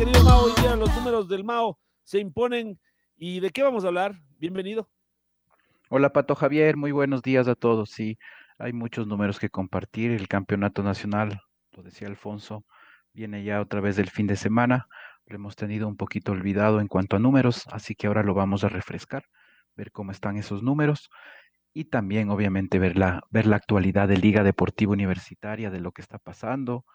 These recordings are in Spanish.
Querido Mao, hoy día los números del Mao se imponen. ¿Y de qué vamos a hablar? Bienvenido. Hola Pato Javier, muy buenos días a todos. Sí, hay muchos números que compartir. El campeonato nacional, lo decía Alfonso, viene ya otra vez del fin de semana. Lo hemos tenido un poquito olvidado en cuanto a números, así que ahora lo vamos a refrescar, ver cómo están esos números y también obviamente ver la, ver la actualidad de Liga Deportiva Universitaria, de lo que está pasando.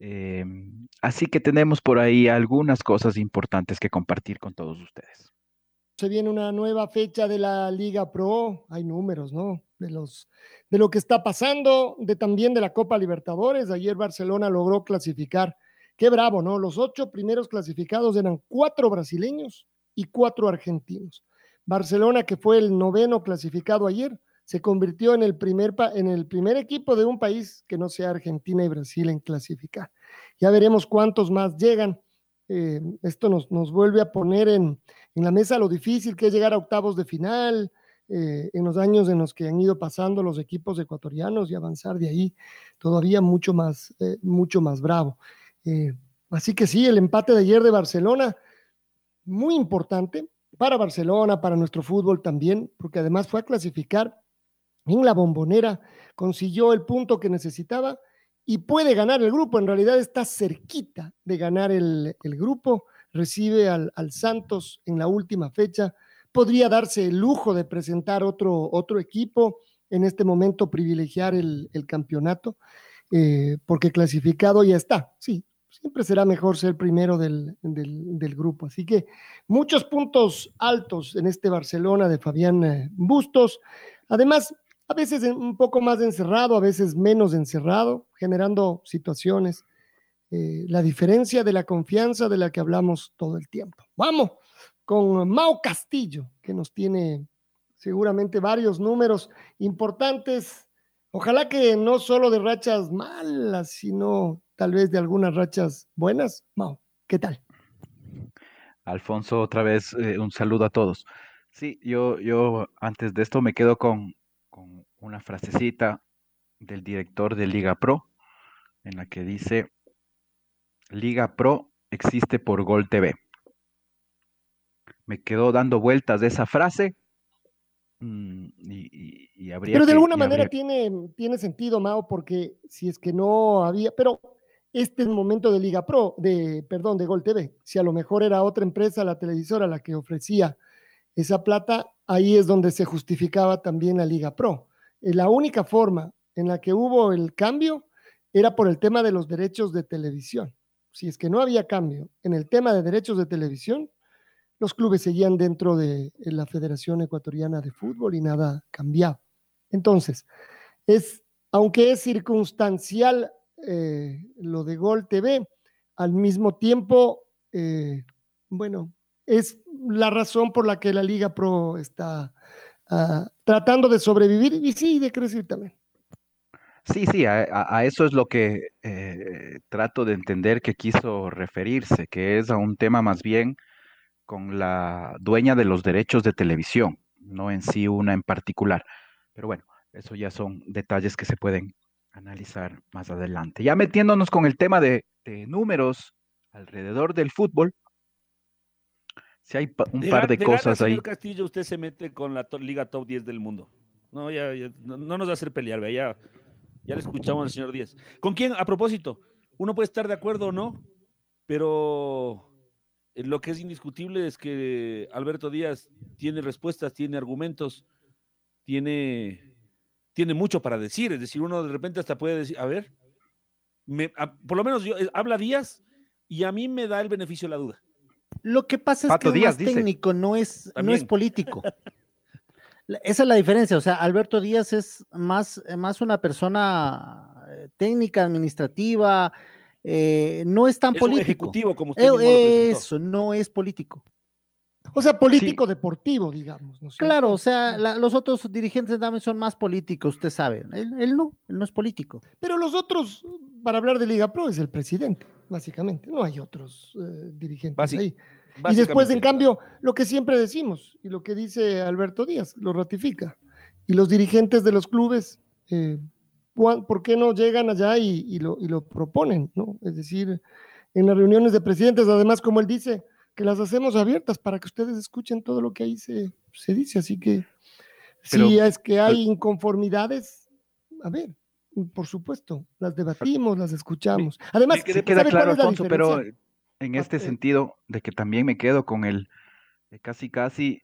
Em, así que tenemos por ahí algunas cosas importantes que compartir con todos ustedes. Se viene una nueva fecha de la Liga Pro. Hay números, ¿no? De, los, de lo que está pasando, de también de la Copa Libertadores. Ayer Barcelona logró clasificar. Qué bravo, ¿no? Los ocho primeros clasificados eran cuatro brasileños y cuatro argentinos. Barcelona, que fue el noveno clasificado ayer, se convirtió en el primer, en el primer equipo de un país que no sea Argentina y Brasil en clasificar. Ya veremos cuántos más llegan. Eh, esto nos, nos vuelve a poner en, en la mesa lo difícil que es llegar a octavos de final, eh, en los años en los que han ido pasando los equipos ecuatorianos y avanzar de ahí todavía mucho más, eh, mucho más bravo. Así que sí, el empate de ayer de Barcelona, muy importante para Barcelona, para nuestro fútbol también, porque además fue a clasificar en la bombonera, consiguió el punto que necesitaba y puede ganar el grupo. En realidad está cerquita de ganar el, grupo, recibe al, al Santos en la última fecha, podría darse el lujo de presentar otro, otro equipo, en este momento privilegiar el, el campeonato, eh, porque clasificado ya está, sí. Siempre será mejor ser primero del, del, del grupo. Así que muchos puntos altos en este Barcelona de Fabián eh, Bustos. Además, a veces un poco más encerrado, a veces menos encerrado, generando situaciones. Eh, la diferencia de la confianza de la que hablamos todo el tiempo. Vamos con Mao Castillo, que nos tiene seguramente varios números importantes. Ojalá que no solo de rachas malas, sino tal vez de algunas rachas buenas. Mao, ¿qué tal? Alfonso, otra vez eh, un saludo a todos. Sí, yo, yo antes de esto me quedo con, con una frasecita del director de Liga Pro, en la que dice, Liga Pro existe por Gol TV. Me quedó dando vueltas de esa frase mm, y, y- y habría Pero de que- alguna manera habría- tiene, tiene sentido, Mao, porque si es que no había, pero este es el momento de Liga Pro, de, perdón, de Gol TV. Si a lo mejor era otra empresa, la televisora, la que ofrecía esa plata, ahí es donde se justificaba también la Liga Pro. Eh, La única forma en la que hubo el cambio era por el tema de los derechos de televisión. Si es que no había cambio en el tema de derechos de televisión, los clubes seguían dentro de la Federación Ecuatoriana de Fútbol y nada cambiaba. Entonces, es, aunque es circunstancial eh, lo de Gol TV, al mismo tiempo, eh, bueno, es la razón por la que la Liga Pro está ah, tratando de sobrevivir y sí, de crecer también. Sí, sí, a, eso es lo que eh, trato de entender que quiso referirse, que es a un tema más bien con la dueña de los derechos de televisión, no en sí una en particular. Pero bueno, eso ya son detalles que se pueden analizar más adelante. Ya metiéndonos con el tema de, de números alrededor del fútbol, si hay pa- un par de gana, cosas ahí. señor Castillo, usted se mete con la to- Liga Top 10 del mundo. No, ya, ya, no, no nos va a hacer pelear, vea, ya, ya le escuchamos al señor Díaz. ¿Con quién? A propósito, uno puede estar de acuerdo o no, pero eh, lo que es indiscutible es que Alberto Díaz tiene respuestas, tiene argumentos, tiene, tiene mucho para decir. Es decir, uno de repente hasta puede decir, a ver, me- a- por lo menos yo, eh, habla Díaz y a mí me da el beneficio de la duda. Lo que pasa es que es Díaz más dice. técnico, no es, no es político. Esa es la diferencia. O sea, Alberto Díaz es más, más una persona eh, técnica, administrativa, eh, no es tan Es un político. ejecutivo, como usted Eh. Eso, no es político. O sea, político deportivo, digamos. ¿no? Claro, o sea, la- los otros dirigentes también son más políticos, usted sabe. Él, él no, él no es político. Pero los otros, para hablar de Liga Pro, es el presidente, básicamente. No hay otros eh, dirigentes ahí. Y después, en cambio, lo que siempre decimos y lo que dice Alberto Díaz, lo ratifica. Y los dirigentes de los clubes, eh, ¿cuán- ¿por qué no llegan allá y, y lo, y lo proponen? ¿no? Es decir, en las reuniones de presidentes, además, como él dice, que las hacemos abiertas para que ustedes escuchen todo lo que ahí se, se dice. Así que Pero- si es que hay inconformidades, a ver, por supuesto, las debatimos, las escuchamos. Además, ¿sabe queda claro, Alfonso, pero en este Eh, sentido de que también me quedo con el casi casi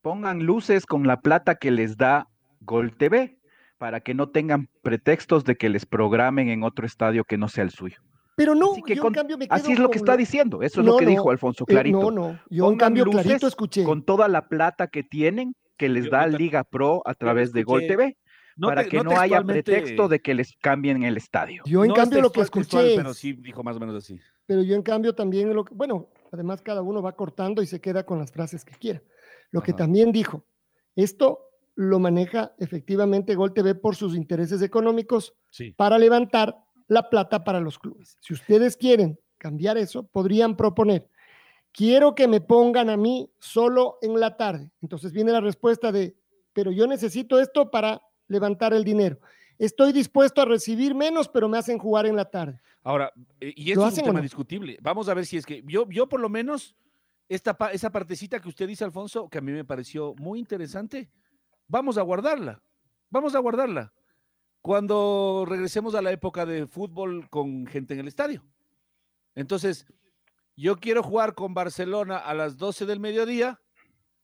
pongan luces con la plata que les da Gol TV para que no tengan pretextos de que les programen en otro estadio que no sea el suyo. Pero no, Así que yo con- en cambio me Así es lo que está diciendo, eso es No, lo que no, dijo Alfonso eh, clarito. no, no, yo en cambio clarito escuché. Con toda la plata que tienen que les Yo- da ta- Liga Pro a través de Gol TV No para te- que no no, haya pretexto de que les cambien el estadio. Yo en No cambio es lo que textual, escuché, pero sí dijo más o menos así. pero yo en cambio también lo que, bueno, además cada uno va cortando y se queda con las frases que quiera. Lo que también dijo, esto lo maneja efectivamente Gol TV por sus intereses económicos Sí. para levantar la plata para los clubes. Si ustedes quieren cambiar eso, podrían proponer, quiero que me pongan a mí solo en la tarde. Entonces viene la respuesta de, pero yo necesito esto para levantar el dinero. Estoy dispuesto a recibir menos, pero me hacen jugar en la tarde. Ahora, eh, y ¿Lo esto es un o tema no? discutible. Vamos a ver si es que yo, yo por lo menos, esta, pa- esa partecita que usted dice, Alfonso, que a mí me pareció muy interesante, vamos a guardarla. Vamos a guardarla. Cuando regresemos a la época de fútbol con gente en el estadio. Entonces, yo quiero jugar con Barcelona a las 12 del mediodía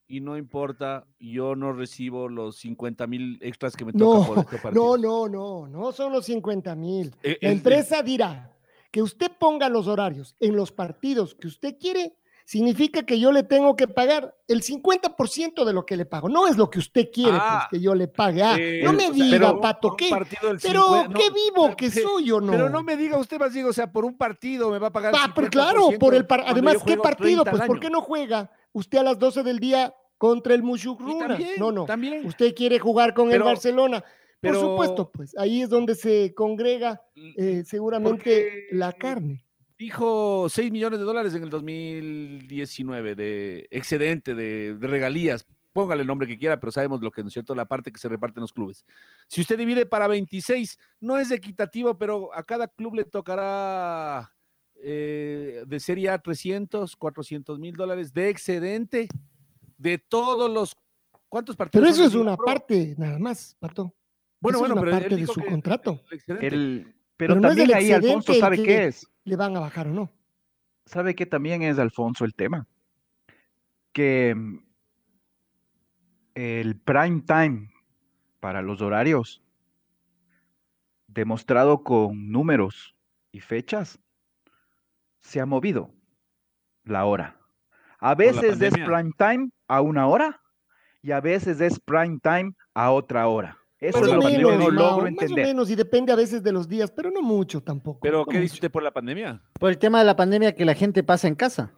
y no importa, yo no recibo los 50 mil extras que me tocan No, por este no, partido. no, no, no son los 50 mil. Eh, La empresa dirá que usted ponga los horarios en los partidos que usted quiere, significa que yo le tengo que pagar el 50% de lo que le pago. No es lo que usted quiere Ah, pues, que yo le pague. Ah, Eh, no me diga, pero Pato, ¿qué? Pero 50 qué vivo pero- que soy o no. Pero no me diga usted más, digo, o sea, por un partido me va a pagar. Ah, pero claro, 50% por el par- además, yo ¿qué partido? 30 Pues ¿por qué no juega usted a las 12 del día contra el Mushuk Y Runa? también, No, no. También. Usted quiere jugar con el Barcelona. Por supuesto, pues ahí es donde se congrega eh, seguramente Porque- la carne. Dijo 6 millones de dólares en el 2019 de excedente, de, de regalías. Póngale el nombre que quiera, pero sabemos lo que, ¿no es cierto?, la parte que se reparte en los clubes. Si usted divide para 26, no es equitativo, pero a cada club le tocará eh, de Serie A 300, 400 mil dólares de excedente de todos los... ¿Cuántos partidos? Pero eso es una Pro? parte nada más, Pato. Bueno, eso es bueno, una pero él parte de su que- contrato. el excedente. El- pero, Pero no es también el ahí, excedente Alfonso, ¿sabe que- qué es? ¿Le van a bajar o no? ¿Sabe qué también es, Alfonso, el tema? Que el prime time para los horarios, demostrado con números y fechas, se ha movido la hora. A veces es prime time a una hora y a veces es prime time a otra hora. Eso Más es lo que yo menos, no logro más o entender. menos, y depende a veces de los días, pero no mucho tampoco. Pero, no ¿qué dice usted por la pandemia? Por el tema de la pandemia que la gente pasa en casa.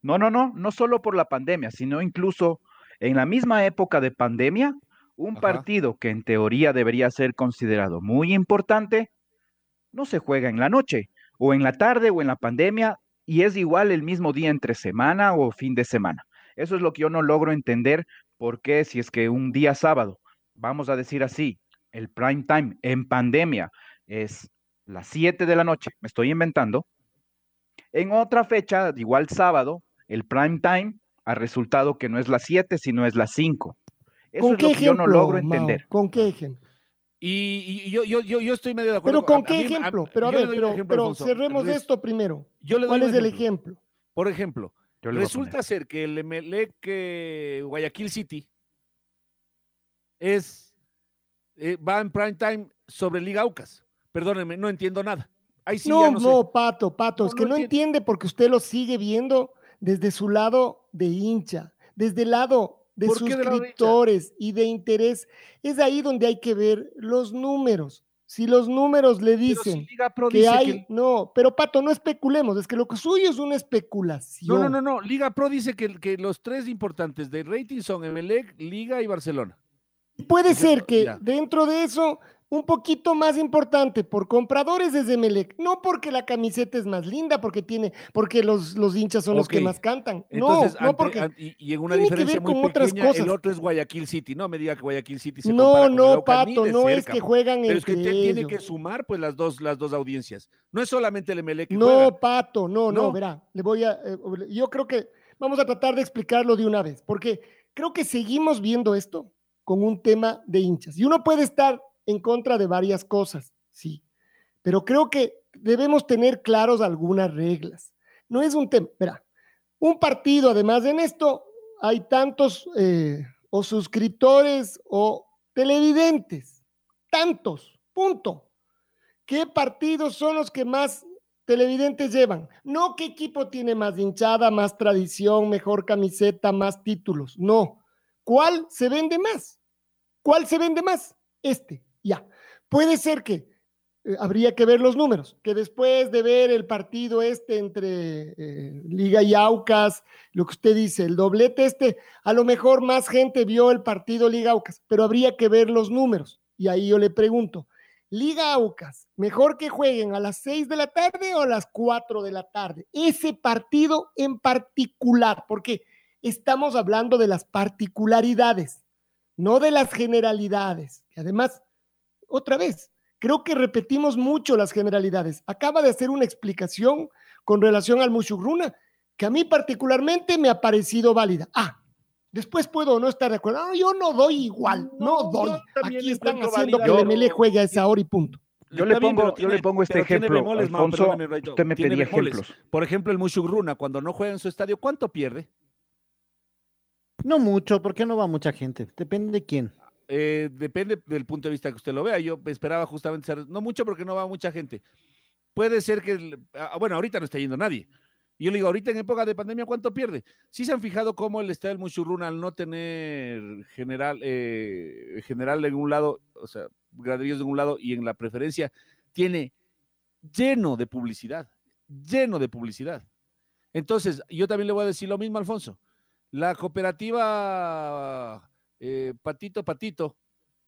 No, no, no, no solo por la pandemia, sino incluso en la misma época de pandemia, un Ajá. partido que en teoría debería ser considerado muy importante, no se juega en la noche, o en la tarde, o en la pandemia, y es igual el mismo día entre semana o fin de semana. Eso es lo que yo no logro entender, por qué si es que un día sábado, vamos a decir así, el prime time en pandemia es las 7 de la noche, me estoy inventando, en otra fecha, igual sábado, el prime time ha resultado que no es las 7, sino es las 5. Eso ¿Con es qué lo que yo no ejemplo, logro Mao? entender. ¿Con qué ejemplo? Y, y yo, yo, yo, yo estoy medio de acuerdo. Pero ¿con a- a qué mí- a- ejemplo? Pero a yo le ver, pero, ejemplo, pero Alfonso. cerremos Entonces, esto primero. Yo le doy ¿Cuál es el ejemplo? Por ejemplo, a resulta ser que el Emelec eh, Guayaquil City es eh, va en prime time sobre Liga Aucas. Perdónenme, no entiendo nada. Ahí sí no, ya no, no, sé. Pato, Pato, No, es que no entiende porque usted lo sigue viendo desde su lado de hincha, desde el lado de suscriptores y de interés. Es ahí donde hay que ver los números. Si los números le si dicen Pro que dice hay, que no, pero Pato, no especulemos, es que lo que suyo es una especulación. No, no, no, no. Liga Pro dice que, que los tres importantes de rating son Emelec, Liga y Barcelona. Puede ser que dentro de eso, un poquito más importante por compradores desde Melec, no porque la camiseta es más linda, porque tiene, porque los, los hinchas son los que más cantan. Entonces, no, no porque. y, en una diferencia muy con otras pequeña, el cosas. otro es Guayaquil City. No me diga que Guayaquil City se no, compara con no, ni Pato, no es que juegan Pero es que tiene que sumar pues las dos, las dos audiencias. No es solamente el Emelec que juega. No, Pato, no, no, No. verá, le voy a, eh, yo creo que vamos a tratar de explicarlo de una vez, porque creo que seguimos viendo esto con un tema de hinchas. Y uno puede estar en contra de varias cosas, sí, pero creo que debemos tener claros algunas reglas. No es un tema, verá, un partido, además en esto, hay tantos eh, o suscriptores o televidentes, tantos, punto. ¿Qué partidos son los que más televidentes llevan? No qué equipo tiene más hinchada, más tradición, mejor camiseta, más títulos. No. ¿Cuál se vende más? ¿Cuál se vende más? Este, ya. Puede ser que eh, habría que ver los números, que después de ver el partido este entre eh, Liga y Aucas, lo que usted dice, el doblete este, a lo mejor más gente vio el partido Liga Aucas, pero habría que ver los números. Y ahí yo le pregunto, Liga Aucas, mejor que jueguen a las 6 de la tarde o a las 4 de la tarde. Ese partido en particular, porque estamos hablando de las particularidades, no de las generalidades. Y además, otra vez, creo que repetimos mucho las generalidades. Acaba de hacer una explicación con relación al Mushugruna, que a mí particularmente me ha parecido válida. Ah, después puedo no estar de acuerdo. Ah, yo no doy igual, no, No, doy. Aquí están haciendo que válida, el MLE pero- juegue a esa hora y punto. Yo le pongo, yo le pongo este ejemplo, bemoles, Alfonso. Usted me tiene pedía bemoles. ejemplos. Por ejemplo, el Mushugruna, cuando no juega en su estadio, ¿cuánto pierde? No mucho, porque no va mucha gente. Depende de quién. Eh, depende del punto de vista que usted lo vea. Yo esperaba justamente ser, no mucho porque no va mucha gente. Puede ser que, ah, bueno, ahorita no está yendo nadie. Yo le digo, ahorita en época de pandemia, ¿cuánto pierde? Sí se han fijado cómo el estadio del Mushurruna al no tener general, eh, general en un lado, o sea, graderíos de un lado y en la preferencia, tiene lleno de publicidad, lleno de publicidad. Entonces, yo también le voy a decir lo mismo, Alfonso. La cooperativa eh, Patito Patito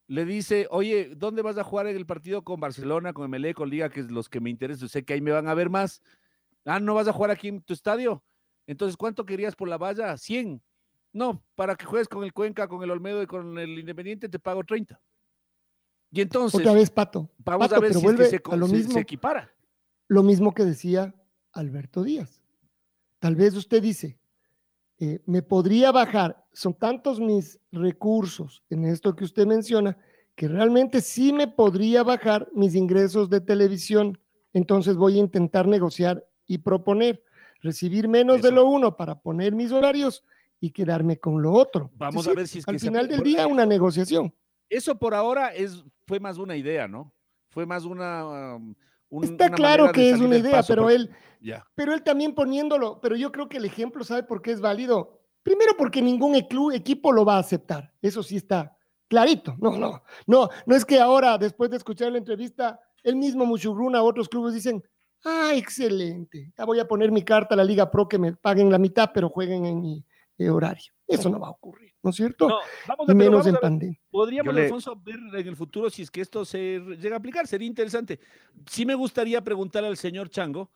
le dice, oye, ¿dónde vas a jugar en el partido con Barcelona, con MLE, con Liga, que es los que me interesan? Sé que ahí me van a ver más. Ah, ¿no vas a jugar aquí en tu estadio? Entonces, ¿cuánto querías por la valla? 100. No, para que juegues con el Cuenca, con el Olmedo y con el Independiente te pago 30. Y entonces, Otra vez, Pato. vamos Pato, a ver si es que se, a lo se- mismo. se equipara. lo mismo que decía Alberto Díaz. Tal vez usted dice, eh, me podría bajar, son tantos mis recursos en esto que usted menciona, que realmente sí me podría bajar mis ingresos de televisión. Entonces voy a intentar negociar y proponer recibir menos de lo uno para poner mis horarios y quedarme con lo otro. Vamos a ver si es que al final del día una negociación. Eso por ahora es, fue más una idea, ¿no? Fue más una... um, un- Está claro que es una idea, pero porque- él pero él también poniéndolo, pero yo creo que el ejemplo, ¿sabe por qué es válido? Primero porque ningún eclu- equipo lo va a aceptar, eso sí está clarito. No, no, no, no es que ahora, después de escuchar la entrevista, el mismo Muchurruna, otros clubes dicen, ah, excelente, ya voy a poner mi carta a la Liga Pro que me paguen la mitad, pero jueguen en mi horario. Eso no va a ocurrir, ¿no es cierto? No, vamos a, menos vamos en a ver. pandemia. Podríamos, le- Alfonso, ver en el futuro si es que esto se llega a aplicar. Sería interesante. Sí me gustaría preguntarle al señor Chango,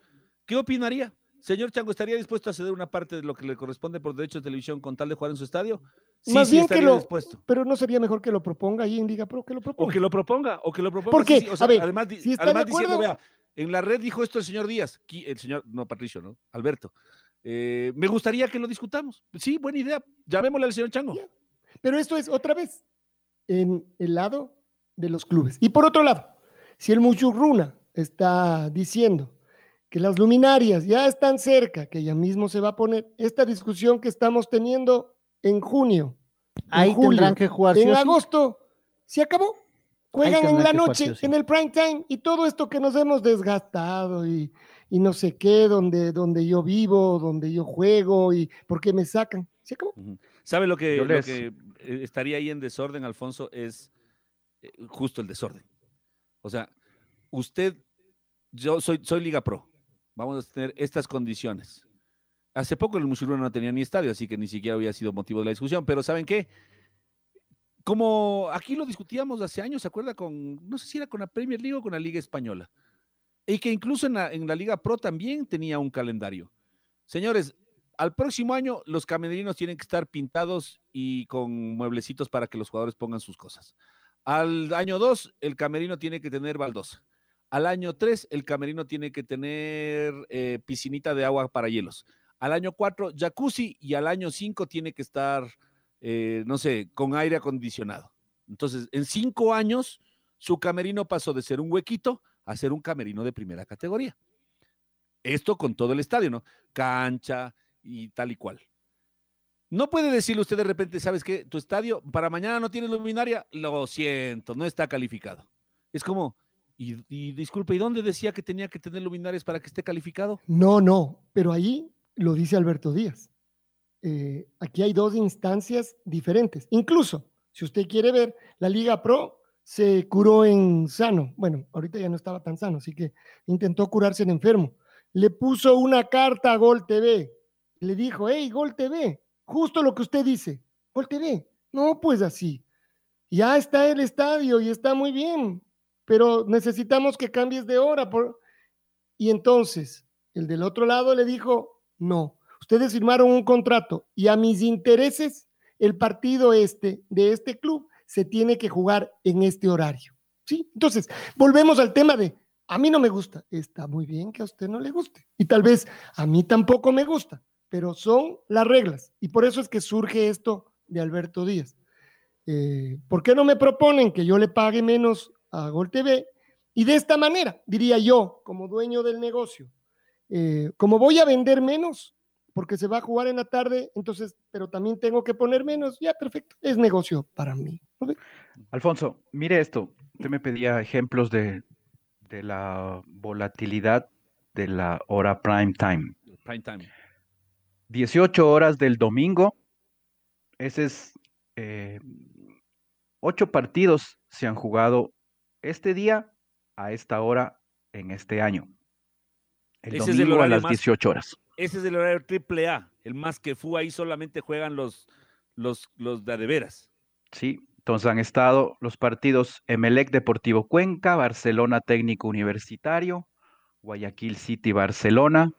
¿qué opinaría? Señor Chango, ¿estaría dispuesto a ceder una parte de lo que le corresponde por derecho de televisión con tal de jugar en su estadio? Sí, Más sí, bien que estaría lo, dispuesto. pero no sería mejor que lo proponga ahí en Liga Pro, que lo O proponga. que lo proponga, o que lo proponga. ¿Por sí, qué? sí, o sea, A ver, además, si está de además diciendo, acuerdo- vea, en la red dijo esto el señor Díaz, el señor, no Patricio, ¿no? Alberto. Eh, me gustaría que lo discutamos. Sí, buena idea. Llamémosle al señor Chango. Pero esto es otra vez en el lado de los clubes. Y por otro lado, si el Muchurruna está diciendo que las luminarias ya están cerca, que ya mismo se va a poner esta discusión que estamos teniendo en junio. en Ahí julio, tendrán que jugar. En agosto se acabó. Juegan en la noche, en el prime time, y todo esto que nos hemos desgastado y, y no sé qué, donde, donde yo vivo, donde yo juego y por qué me sacan. Se acabó. Ujú. ¿Sabe lo que, lo que eh, estaría ahí en desorden, Alfonso? Es eh, justo el desorden. O sea, usted, yo soy, soy Liga Pro. Vamos a tener estas condiciones. Hace poco el Musulmán no tenía ni estadio, así que ni siquiera había sido motivo de la discusión. Pero ¿saben qué? Como aquí lo discutíamos hace años, ¿se acuerda? Con, no sé si era con la Premier League o con la Liga Española. Y que incluso en la, en la Liga Pro también tenía un calendario. Señores, al próximo año los camerinos tienen que estar pintados y con mueblecitos para que los jugadores pongan sus cosas. Al año 2, el camerino tiene que tener baldosa. Al año 3, el camerino tiene que tener eh, piscinita de agua para hielos. Al año 4, jacuzzi y al año 5 tiene que estar, eh, no sé, con aire acondicionado. Entonces, en cinco años, su camerino pasó de ser un huequito a ser un camerino de primera categoría. Esto con todo el estadio, ¿no? Cancha y tal y cual. No puede decirle usted de repente, ¿sabes qué? Tu estadio para mañana no tiene luminaria. Lo siento, no está calificado. Es como, y, y disculpe, ¿y dónde decía que tenía que tener luminarias para que esté calificado? No, no, pero ahí lo dice Alberto Díaz. Eh, aquí hay dos instancias diferentes. Incluso, si usted quiere ver, la Liga Pro se curó en sano. Bueno, ahorita ya no estaba tan sano, así que intentó curarse en enfermo. Le puso una carta a Gol TV. Le dijo, hey, Gol TV, justo lo que usted dice. Gol TV. No, pues así. Ya está el estadio y está muy bien, pero necesitamos que cambies de hora. Por... Y entonces, el del otro lado le dijo, no, ustedes firmaron un contrato y a mis intereses, el partido este de este club se tiene que jugar en este horario. ¿Sí? Entonces, volvemos al tema de, a mí no me gusta. Está muy bien que a usted no le guste. Y tal vez a mí tampoco me gusta, pero son las reglas. Y por eso es que surge esto de Alberto Díaz. Eh, ¿Por qué no me proponen que yo le pague menos a Gol TV? Y de esta manera, diría yo, como dueño del negocio, eh, como voy a vender menos, porque se va a jugar en la tarde, entonces, pero también tengo que poner menos, ya perfecto, es negocio para mí. Alfonso, mire esto. Usted me pedía ejemplos de, de la volatilidad de la hora prime time. Prime time. 18 horas del domingo. Ese es. eh, ocho partidos se han jugado este día a esta hora en este año. El Ese es el domingo a las más- 18 horas. Ese es el horario triple A, el más que fu, ahí solamente juegan los, los, los de veras. Sí, entonces han estado los partidos Emelec Deportivo Cuenca, Barcelona Técnico Universitario, Guayaquil City Barcelona,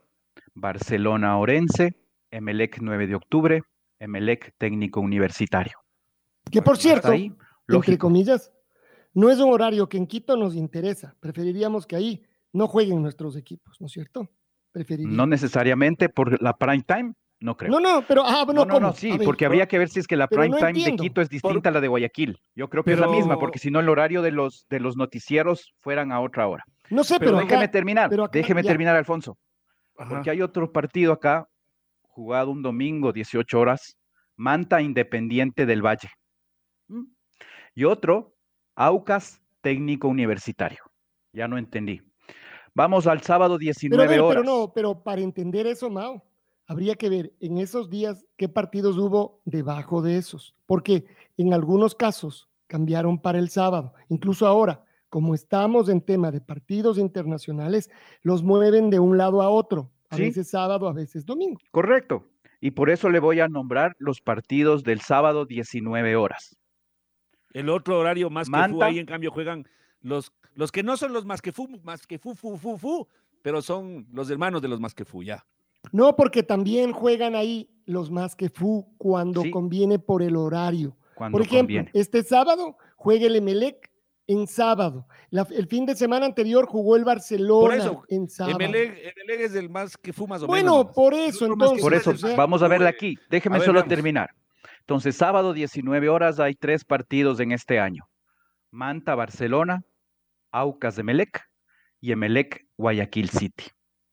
Barcelona Orense, Emelec 9 de octubre, Emelec Técnico Universitario. Que por cierto, ahí, entre comillas, no es un horario que en Quito nos interesa. Preferiríamos que ahí no jueguen nuestros equipos, ¿no es cierto? Preferiría. No necesariamente por la prime time, no creo. No, no, pero, ah, No, no, no, no, sí, ver, porque habría que ver si es que la pero prime no time de. Quito es distinta a la de Guayaquil. Yo creo que es la misma, porque Pero- si no el horario de los, de los noticieros fueran a otra hora. No sé, Pero, pero, déjeme acá, terminar, pero acá déjeme ya. terminar, Alfonso. Ajá. Porque hay otro partido acá, jugado un domingo, 18 horas, Manta Independiente del Valle. Y otro, Aucas Técnico Universitario. Ya no entendí. Vamos al sábado pero, a 19 ver, horas. pero no, pero para entender eso, Mao, habría que ver en esos días qué partidos hubo debajo de esos, porque en algunos casos cambiaron para el sábado, incluso ahora, como estamos en tema de partidos internacionales, los mueven de un lado a otro, a Sí. veces sábado, a veces domingo. Correcto. Y por eso le voy a nombrar los partidos del sábado 19 horas. El otro horario más que ahí en cambio juegan los, los que no son los más que fu, más que fu, fu, fu, fu, pero son los hermanos de los más que fu, ya. No, porque también juegan ahí los más que fu cuando Sí. conviene por el horario. Cuando Por ejemplo, conviene. este sábado juega el Emelec en sábado. La- el fin de semana anterior jugó el Barcelona eso, en sábado. Emelec, Emelec es el más que fu más o bueno, menos. por eso entonces. Por eso, vamos a verla aquí. Déjeme ver, solo terminar. Entonces, sábado 19 horas hay tres partidos en este año. Manta, Barcelona, Aucas de Melec y Emelec, Guayaquil City.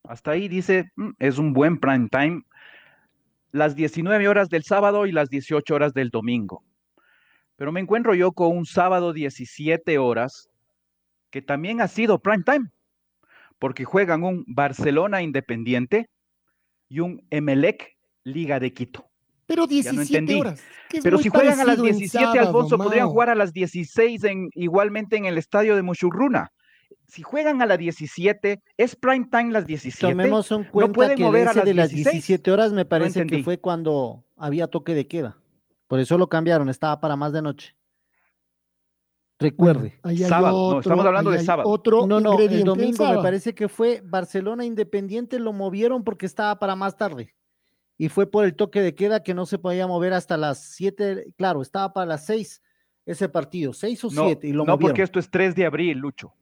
Hasta ahí dice, "Mm, es un buen prime time. Las 19 horas del sábado y las 18 horas del domingo. Pero me encuentro yo con un sábado 17 horas que también ha sido prime time, porque juegan un Barcelona Independiente y un Emelec Liga de Quito. Pero Ya no 17 entendí. horas. que Pero si juegan a las parecido en 17, sábado, Alfonso, podrían jugar a las 16 en, igualmente en el estadio de Mushurruna. Si juegan a las 17, ¿es prime time las 17? Tomemos en cuenta pueden que el mover a ese las de las 16. 17 horas me parece que fue cuando había toque de queda. Por eso lo cambiaron, estaba para más de noche. Recuerde. Sábado, no, estamos hablando de sábado. Otro No, no, el domingo me parece que fue Barcelona Independiente, lo movieron porque estaba para más tarde. Y fue por el toque de queda que no se podía mover hasta las 7, claro, estaba para las 6 ese partido, 6 o No, 7 y lo no movieron. porque esto es 3 de abril, Lucho.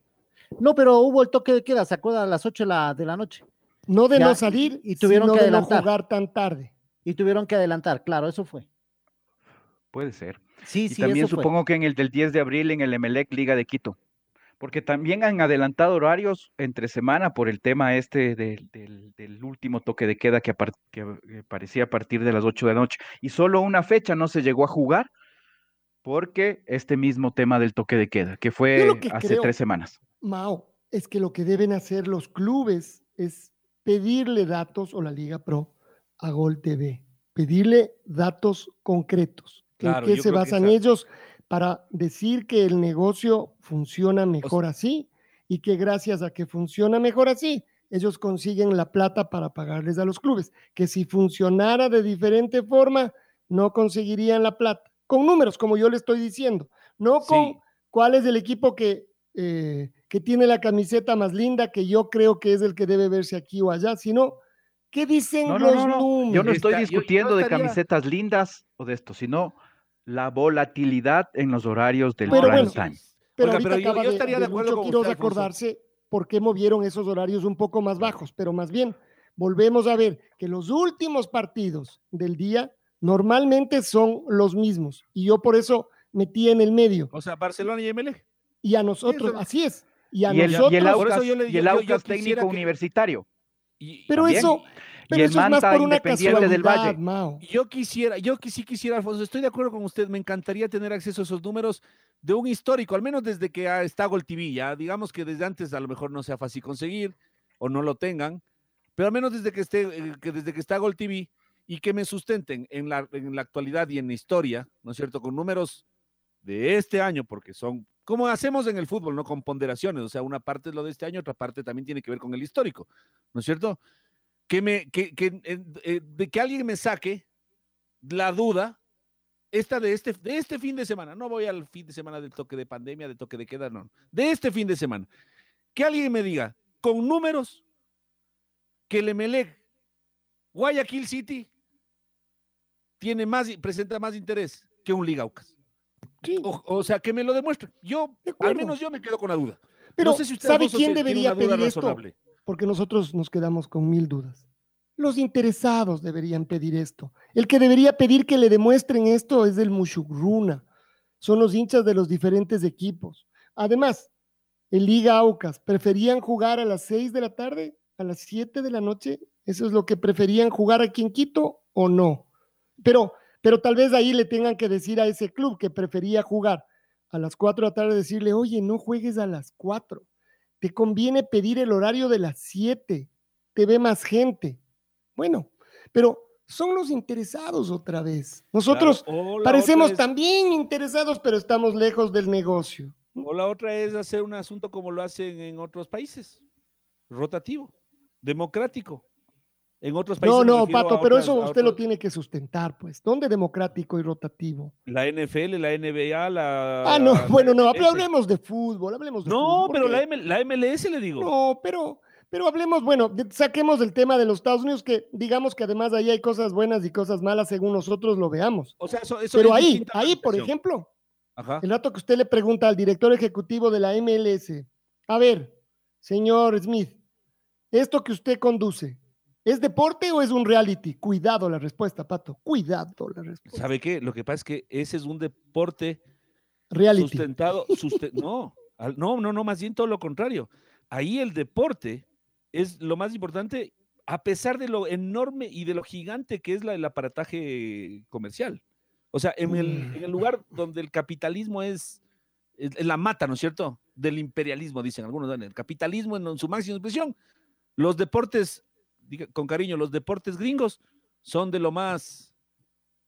No, pero hubo el toque de queda, se acuerda, a las 8 de la, de la noche. No de Ya, no salir y tuvieron sino que de no adelantar. jugar tan tarde. Y tuvieron que adelantar, claro, eso fue. Puede ser. Sí, Y sí, también eso fue. supongo que en el del 10 de abril en el Emelec Liga de Quito. Porque también han adelantado horarios entre semana por el tema este del, del- del último toque de queda que, que, eh, parecía a partir de las 8 de la noche. Y solo una fecha no se llegó a jugar porque este mismo tema del toque de queda, que fue que hace creo- tres semanas. Mao, es que lo que deben hacer los clubes es pedirle datos o la Liga Pro a Gol TV, pedirle datos concretos. Claro, ¿En qué se basan ellos para decir que el negocio funciona mejor así y que gracias a que funciona mejor así, ellos consiguen la plata para pagarles a los clubes? Que si funcionara de diferente forma, no conseguirían la plata. Con números, como yo le estoy diciendo, no con Sí. cuál es el equipo que, eh, que tiene la camiseta más linda, que yo creo que es el que debe verse aquí o allá, sino qué dicen No, los no, no, no. números. Yo no estoy Está- yo- yo discutiendo de camisetas lindas o de esto, sino la volatilidad en los horarios del Pero prime bueno, time. Pero Oiga, ahorita pero yo- acaba yo de, estaría de de acuerdo con Quiroz usted, Alfonso. acordarse por qué movieron esos horarios un poco más bajos, pero más bien volvemos a ver que los últimos partidos del día normalmente son los mismos y yo por eso metí en el medio O sea, Barcelona y ML. y a nosotros, Eso- así es, y a Y el, nosotros, y el Aucas, yo le- y yo- el yo- yo Aucas técnico que- universitario. Y, pero también. eso, pero y el una Independiente del Valle. Mao. Yo quisiera, yo que sí quisiera, Alfonso, estoy de acuerdo con usted, me encantaría tener acceso a esos números de un histórico, al menos desde que ah, está Gol TV, ya digamos que desde antes a lo mejor no sea fácil conseguir o no lo tengan, pero al menos desde que esté, eh, que desde que está Gol TV y que me sustenten en la, en la actualidad y en la historia, ¿no es cierto? Con números de este año, porque son como hacemos en el fútbol, ¿no? Con ponderaciones, o sea, una parte es lo de este año, otra parte también tiene que ver con el histórico, ¿no es cierto? Que me, que, que, eh, eh, de que alguien me saque la duda esta de este, de este fin de semana. No voy al fin de semana del toque de pandemia, de toque de queda, no. De este fin de semana. Que alguien me diga con números que el Emelec, Guayaquil City, tiene más, presenta más interés que un Liga Aucas. Sí, O, o sea, que me lo demuestre. Yo, De al menos yo me quedo con la duda. pero no sé si usted, ¿sabe quién debería pedir esto? Porque nosotros nos quedamos con mil dudas. Los interesados deberían pedir esto. El que debería pedir que le demuestren esto es el Mushugruna. Son los hinchas de los diferentes equipos. Además, en Liga Aucas, ¿preferían jugar a las 6 de la tarde, a las 7 de la noche? ¿Eso es lo que preferían jugar aquí en Quito o no? Pero, pero tal vez ahí le tengan que decir a ese club que prefería jugar a las 4 de la tarde, decirle, oye, no juegues a las 4 te conviene pedir el horario de las 7, te ve más gente. Bueno, pero son los interesados otra vez. Nosotros Claro, parecemos es- también interesados, pero estamos lejos del negocio. O la otra es hacer un asunto como lo hacen en otros países, rotativo, democrático. En otros países. No, no, Pato, pero eso usted lo tiene que sustentar, pues. ¿Dónde democrático y rotativo? La NFL, la NBA, la. Ah, no, la bueno, no, hablemos de fútbol, hablemos de No, fútbol. pero la, porque- M- la MLS le digo. No, pero, pero hablemos, bueno, saquemos el tema de los Estados Unidos, que digamos que además ahí hay cosas buenas y cosas malas según nosotros lo veamos. O sea, eso, eso Pero es ahí, ahí, por ejemplo, Ajá. El rato que usted le pregunta al director ejecutivo de la MLS, a ver, señor Smith, ¿esto que usted conduce es deporte o es un reality? Cuidado la respuesta, Pato, cuidado la respuesta. ¿Sabe qué? Lo que pasa es que ese es un deporte Reality. sustentado. suste- no, no, no, no, más bien todo lo contrario. Ahí el deporte es lo más importante, a pesar de lo enorme y de lo gigante que es la, el aparataje comercial. O sea, en el, en el lugar donde el capitalismo es, la mata, ¿no es cierto? Del imperialismo, dicen algunos. ¿no? El capitalismo en, su máxima expresión. Los deportes, diga- con cariño, los deportes gringos son de lo más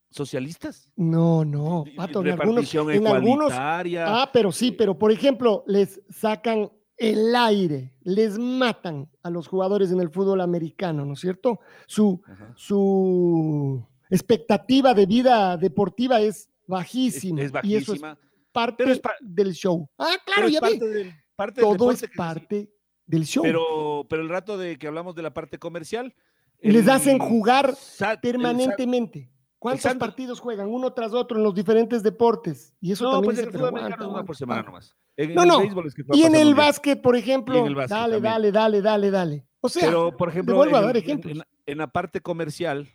socialistas. No, no, Pato, en algunos, en algunos, ah, pero sí, pero por ejemplo, les sacan el aire, les matan a los jugadores en el fútbol americano, ¿no es cierto? Su, Ajá. su expectativa de vida deportiva es Es, bajísima. es y eso es bajísima. parte pero es pa- del show. Ah, claro, ya parte vi. del, parte del Todo es parte del show. Pero, pero el rato de que hablamos de la parte comercial. Les el hacen jugar SAT- permanentemente. ¿Cuántos partidos juegan uno tras otro en los diferentes deportes? Y eso No, también pues el fútbol americano una por semana nomás. En, No, en el no. béisbol es que Y en el básquet, por ejemplo, el básquet dale, también. dale, dale, dale, dale. O sea, Pero, por ejemplo, vuelvo a en- dar en- ejemplos. En, la- en la parte comercial,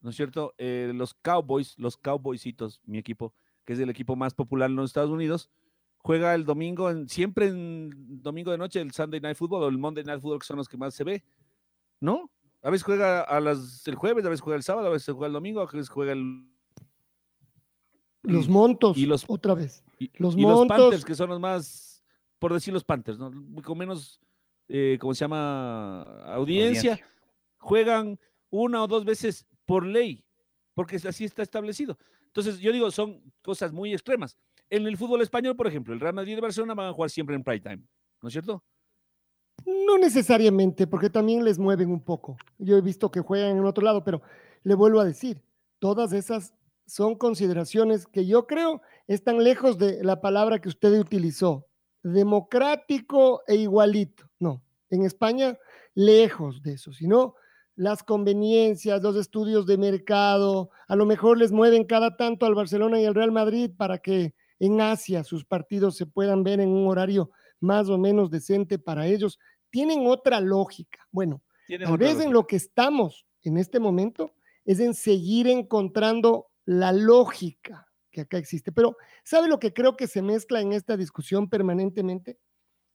¿no es cierto? Eh, los Cowboys, los Cowboysitos, mi equipo, que es el equipo más popular en los Estados Unidos, juega el domingo, en, siempre en domingo de noche, el Sunday Night Football o el Monday Night Football, que son los que más se ve, ¿no? A veces juega a las, el jueves, a veces juega el sábado, a veces juega el domingo, a veces juega el... los montos, y los- otra vez. Y, Los y los montos. Panthers, que son los más, por decir los Panthers, ¿no? Con menos, eh, ¿cómo se llama? Audiencia, Audiencia. juegan una o dos veces por ley, porque es- así está establecido. Entonces, yo digo, son cosas muy extremas. En el fútbol español, por ejemplo, el Real Madrid y el Barcelona van a jugar siempre en prime time, ¿no es cierto? No necesariamente, porque también les mueven un poco. Yo he visto que juegan en otro lado, pero le vuelvo a decir, todas esas son consideraciones que yo creo están lejos de la palabra que usted utilizó, democrático e igualito. No, en España, lejos de eso, sino las conveniencias, los estudios de mercado, a lo mejor les mueven cada tanto al Barcelona y al Real Madrid para que en Asia sus partidos se puedan ver en un horario más o menos decente para ellos. Tienen otra lógica. Bueno, Tal vez en lo que estamos en este momento es en seguir encontrando la lógica que acá existe. Pero, ¿sabe lo que creo que se mezcla en esta discusión permanentemente?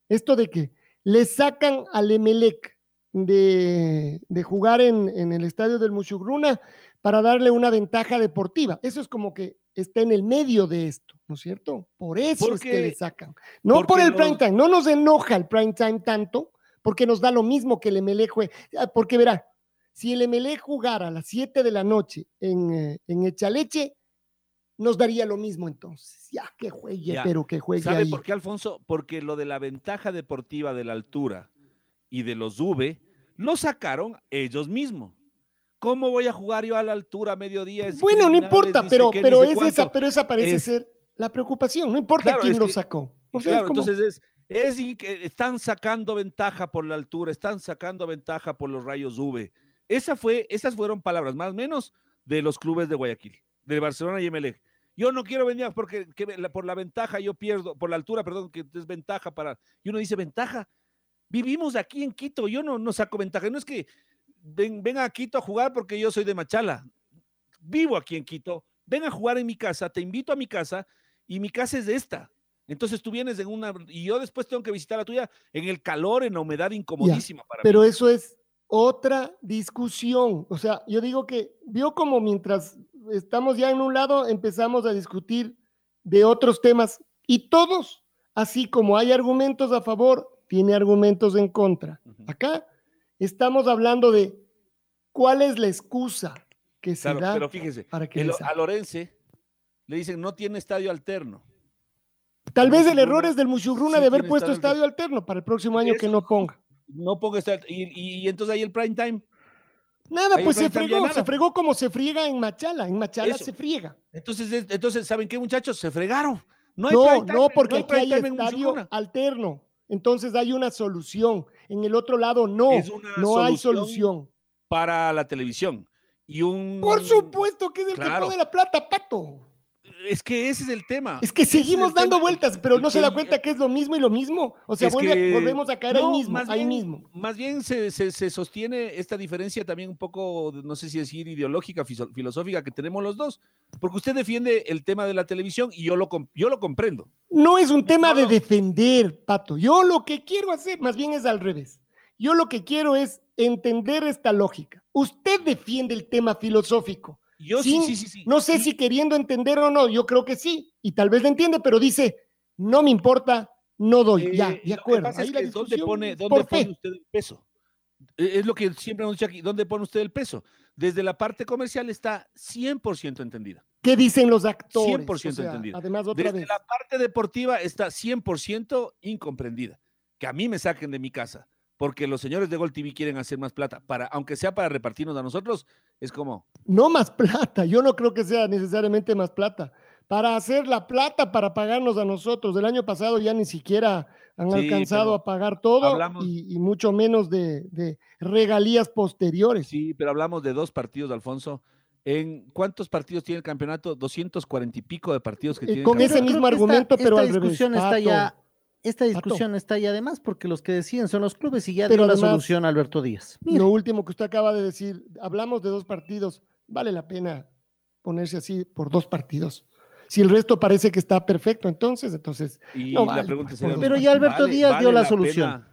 Esto de que le sacan al Emelec de, de jugar en, en el estadio del Mushugruna para darle una ventaja deportiva. Eso es como que está en el medio de esto, ¿no es cierto? Por eso es que Porque- le sacan. No por porque el prime time, no nos enoja el prime time tanto, porque nos da lo mismo que el Emelec juegue. Ah, Porque verá, si el Emelec jugara a las 7 de la noche en, eh, en Echaleche, nos daría lo mismo entonces. Ya que juegue, Ya. pero que juegue ¿Sabe ahí. por qué, Alfonso? Porque lo de la ventaja deportiva de la altura y de los V lo sacaron ellos mismos. ¿Cómo voy a jugar yo a la altura a mediodía? Es Bueno, no importa, pero, pero, es esa, pero esa parece Es- ser la preocupación. No importa Claro, quién es lo que- sacó. O sea, es Claro, como- entonces es, es están sacando ventaja por la altura, están sacando ventaja por los rayos V. Esa fue, esas fueron palabras más o menos de los clubes de Guayaquil, de Barcelona y Emelec. Yo no quiero venir porque que la- por la ventaja yo pierdo, por la altura, perdón, que es ventaja para. Y uno dice ventaja. Vivimos aquí en Quito, yo no, no saco ventaja. No es que ven, venga a Quito a jugar porque yo soy de Machala. Vivo aquí en Quito, ven a jugar en mi casa, te invito a mi casa y mi casa es esta. Entonces tú vienes en una y yo después tengo que visitar la tuya en el calor, en la humedad incomodísima para pero mí. eso es otra discusión. O sea, yo digo que vio como mientras estamos ya en un lado, empezamos a discutir de otros temas y todos, así como hay argumentos a favor, tiene argumentos en contra. Acá estamos hablando de cuál es la excusa que se Claro, da pero fíjese, para que el- a. Lorense le dicen no tiene estadio alterno. Tal el vez el error es del Mushurruna sí de haber puesto estadio alterno para el próximo año que no ponga. No ponga estadio y, y- y entonces ahí el prime time. Nada, Ahí pues se fregó, nada. se fregó como se friega en Machala. En Machala Eso. se friega. Entonces, es- entonces ¿saben qué muchachos? Se fregaron. No hay No, time, no, porque hay aquí hay en estadio alterno. Entonces hay una solución. En el otro lado no, Es una no hay solución para la televisión. Y un Por supuesto que es el que pone la plata, pato. Es que ese es el tema. Es que es seguimos dando tema. vueltas, pero no se da cuenta que es lo mismo y lo mismo. O sea, vuelve que- volvemos a caer ahí mismo, más ahí bien- mismo. Más bien se, se- se sostiene esta diferencia también un poco, no sé si decir ideológica, filosófica que tenemos los dos, porque usted defiende el tema de la televisión y yo lo, com- yo lo comprendo. No es un tema de no. defender, Pato. Yo lo que quiero hacer más bien es al revés. Yo lo que quiero es entender esta lógica. Usted defiende el tema filosófico. Yo sí, sí, sí, sí. No sé si queriendo entender o no, yo creo que sí, y tal vez lo entiende, pero dice, no me importa, no doy. Eh, ya, lo de acuerdo. pasa Ahí es la que ¿Dónde pone, dónde usted el peso? Eh, Es lo que siempre hemos dicho aquí. ¿Dónde pone usted el peso? Desde la parte comercial está 100% entendida. ¿Qué dicen los actores? 100% O sea, entendido. Además, otra Desde vez. la parte deportiva está 100% incomprendida. Que a mí me saquen de mi casa porque los señores de Gol TV quieren hacer más plata, para, aunque sea para repartirnos a nosotros, es como, No más plata, yo no creo que sea necesariamente más plata. Para hacer la plata para pagarnos a nosotros. Del año pasado ya ni siquiera han Sí, alcanzado a pagar todo hablamos- y, y mucho menos de, de regalías posteriores. sí, pero hablamos de dos partidos, Alfonso. ¿En cuántos partidos tiene el campeonato? 240 y pico de partidos que Eh, tiene el con ese mismo esta- argumento, pero esta al revés, discusión está ya, esta Pato. discusión está ya además porque los que deciden son los clubes y ya Pero dio la solución Alberto Díaz. Mira, Lo último que usted acaba de decir, hablamos de dos partidos, vale la pena ponerse así por dos partidos. Si el resto parece que está perfecto, entonces, entonces, Y no la vale, pregunta sería. Pero ya Alberto Díaz dio la solución. pena-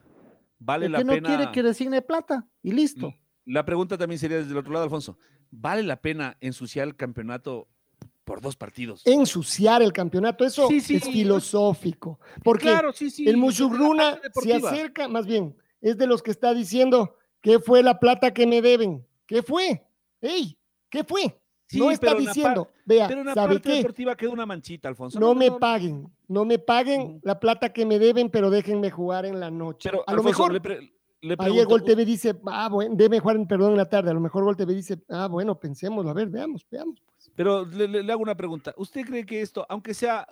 vale el la que no pena. quiere que designe plata y listo. La pregunta también sería desde el otro lado, Alfonso. ¿Vale la pena ensuciar el campeonato por dos partidos? ensuciar el campeonato, eso Sí, sí, es sí. porque claro, sí, sí. el Mushugruna se acerca, más bien, es de los que está diciendo, ¿qué fue la plata que me deben? ¿Qué fue? ¡Ey! ¿Qué fue? Sí, no está diciendo, vea, Pero en la ¿sabe parte qué? deportiva queda una manchita, Alfonso. No me paguen, no me paguen la plata que me deben, pero déjenme jugar en la noche. Pero, a lo mejor le, pre- le ahí pregunto, Gol TV dice, ah, bueno, debe jugar, en, perdón, en la tarde. A lo mejor Gol TV dice, ah, bueno, pensémoslo, a ver, veamos, veamos. Pero le, le- le hago una pregunta. ¿Usted cree que esto, aunque sea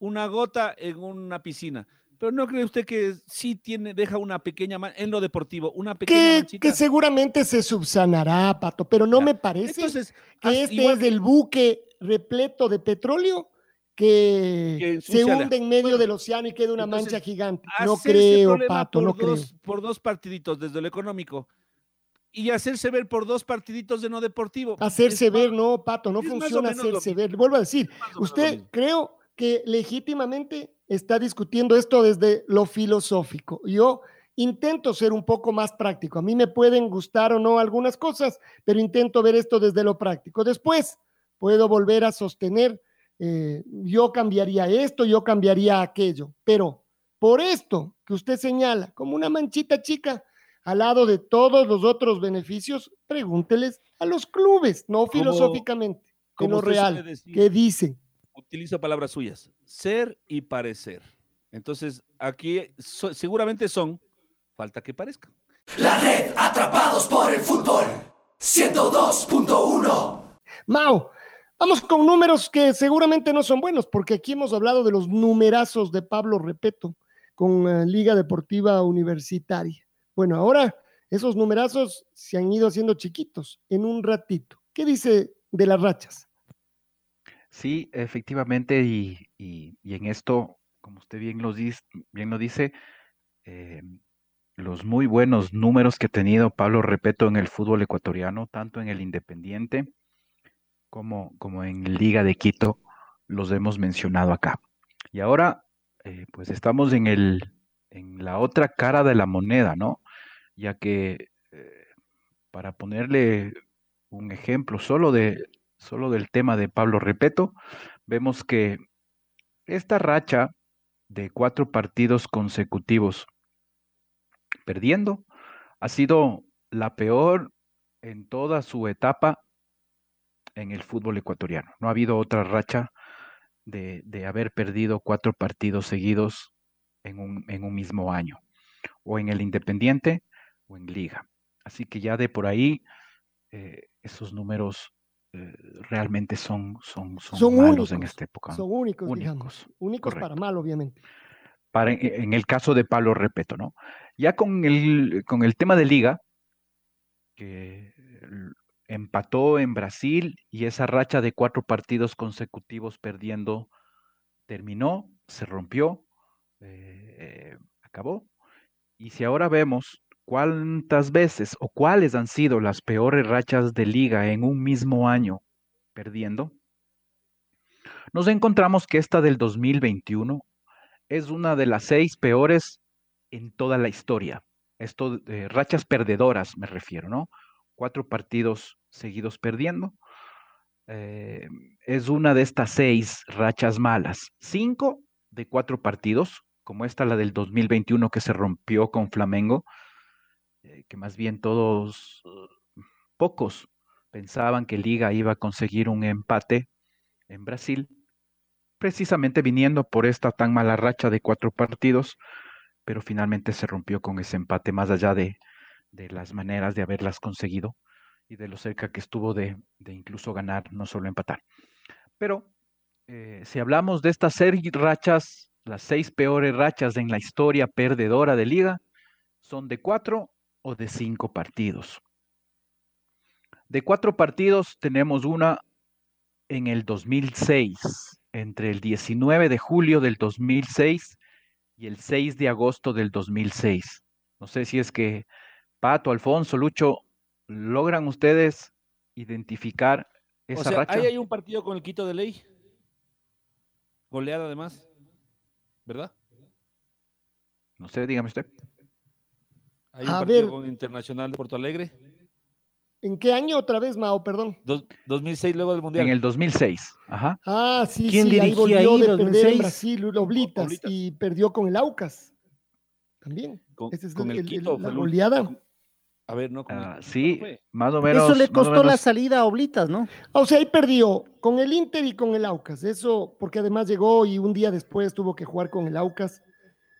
una gota en una piscina, pero no cree usted que sí tiene, deja una pequeña man- en lo deportivo, una pequeña Que, que seguramente se subsanará, Pato, pero no Ya. me parece Entonces, que este igual es el buque repleto de petróleo que, Que se hunde en medio Bueno, del océano y queda una entonces, mancha gigante. No creo, Pato, por no creo. dos, Por dos partiditos desde lo económico y hacerse ver por dos partiditos de no deportivo. Hacerse es más- ver, no, Pato, no funciona hacerse ver. Vuelvo a decir, usted creo que legítimamente está discutiendo esto desde lo filosófico. Yo intento ser un poco más práctico. A mí me pueden gustar o no algunas cosas, pero intento ver esto desde lo práctico. Después puedo volver a sostener, eh, yo cambiaría esto, yo cambiaría aquello, pero por esto que usted señala como una manchita chica, al lado de todos los otros beneficios, pregúnteles a los clubes, no Como- filosóficamente, en como lo real. decir, ¿Qué dicen? utilizo palabras suyas, ser y parecer. Entonces, aquí so- seguramente son, falta que parezcan. La red Atrapados por el Fútbol 102.1 Mao, vamos con números que seguramente no son buenos, porque aquí hemos hablado de los numerazos de Pablo Repeto con eh, Liga Deportiva Universitaria. Bueno, ahora esos numerazos se han ido haciendo chiquitos en un ratito. ¿Qué dice de las rachas? Sí, efectivamente, y, y- y en esto, como usted bien, los dis- bien lo dice, eh, los muy buenos números que ha tenido Pablo Repeto en el fútbol ecuatoriano, tanto en el Independiente como, como en Liga de Quito, los hemos mencionado acá. Y ahora, eh, pues estamos en el, en la otra cara de la moneda, ¿no? Ya que, eh, para ponerle un ejemplo solo de, solo del tema de Pablo Repeto, vemos que esta racha de cuatro partidos consecutivos perdiendo ha sido la peor en toda su etapa en el fútbol ecuatoriano. No ha habido otra racha de, de haber perdido cuatro partidos seguidos en un, en un mismo año, o en el Independiente o en Liga. Así que ya de por ahí, eh, esos números eh, realmente son, son, son, Son malos en únicos, esta época. Son únicos, únicos, digamos. Únicos para mal, obviamente. para, en en el caso de Pablo Repeto, ¿no? Ya con el, con el tema de liga, que empató en Brasil y esa racha de cuatro partidos consecutivos perdiendo terminó, se rompió, eh, acabó. Y si ahora vemos cuántas veces o cuáles han sido las peores rachas de liga en un mismo año perdiendo, nos encontramos que esta del 2021 es una de las seis peores en toda la historia. esto de rachas perdedoras me refiero, ¿no? Cuatro partidos seguidos perdiendo. Eh, es una de estas seis rachas malas. Cinco de cuatro partidos, como esta, la del 2021 que se rompió con Flamengo, eh, que más bien todos, pocos, pensaban que Liga iba a conseguir un empate en Brasil, precisamente viniendo por esta tan mala racha de cuatro partidos, pero finalmente se rompió con ese empate, más allá de, las maneras de haberlas conseguido y de lo cerca que estuvo de, incluso ganar, no solo empatar. Pero eh, si hablamos de estas seis rachas, las seis peores rachas en la historia perdedora de liga, son de cuatro o de cinco partidos. De cuatro partidos tenemos una en el 2006, entre el 19 de julio del 2006 y el 6 de agosto del 2006. No sé si es que Pato, Alfonso, Lucho, ¿logran ustedes identificar esa o sea, racha? Ahí hay un partido con el Quito de Ley. Goleada además. ¿Verdad? No sé, dígame usted. Hay un partido con Internacional de Porto Alegre. ¿En qué año otra vez, Mao? Perdón. 2006, luego del Mundial. En el 2006, ajá. Ah, sí, ¿Quién sí, ahí volvió ahí, de 2006? perder en Brasil, Oblitas, y perdió con el Aucas. También. Con, Ese es con el, el- el- Quito. la el- goleada. A ver, no. Con el- Ah, sí, fue? más o menos. Eso le costó la salida a Oblitas, ¿no? O sea, ahí perdió con el Inter y con el Aucas. Eso, porque además llegó y un día después tuvo que jugar con el Aucas.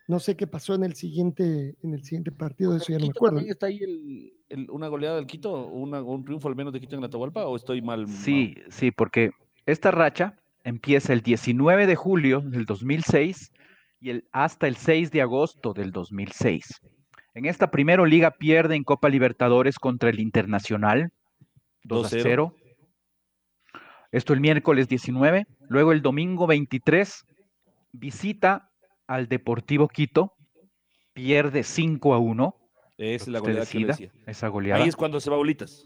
No sé qué pasó en el siguiente, en el siguiente partido, de eso ya no me acuerdo. también está ahí el, el- una goleada del Quito, una- un triunfo al menos de Quito en Atahualpa, o estoy mal? Sí, sí, porque esta racha empieza el 19 de julio del 2006 y el, hasta el 6 de agosto del 2006. En esta primera liga pierde en Copa Libertadores contra el Internacional 2 a 2-0. 0. Esto el miércoles 19. Luego el domingo 23 visita al Deportivo Quito, pierde 5 a 1. Es la que goleada que le decida, decía. esa goleada. Ahí es cuando se va Bolitas.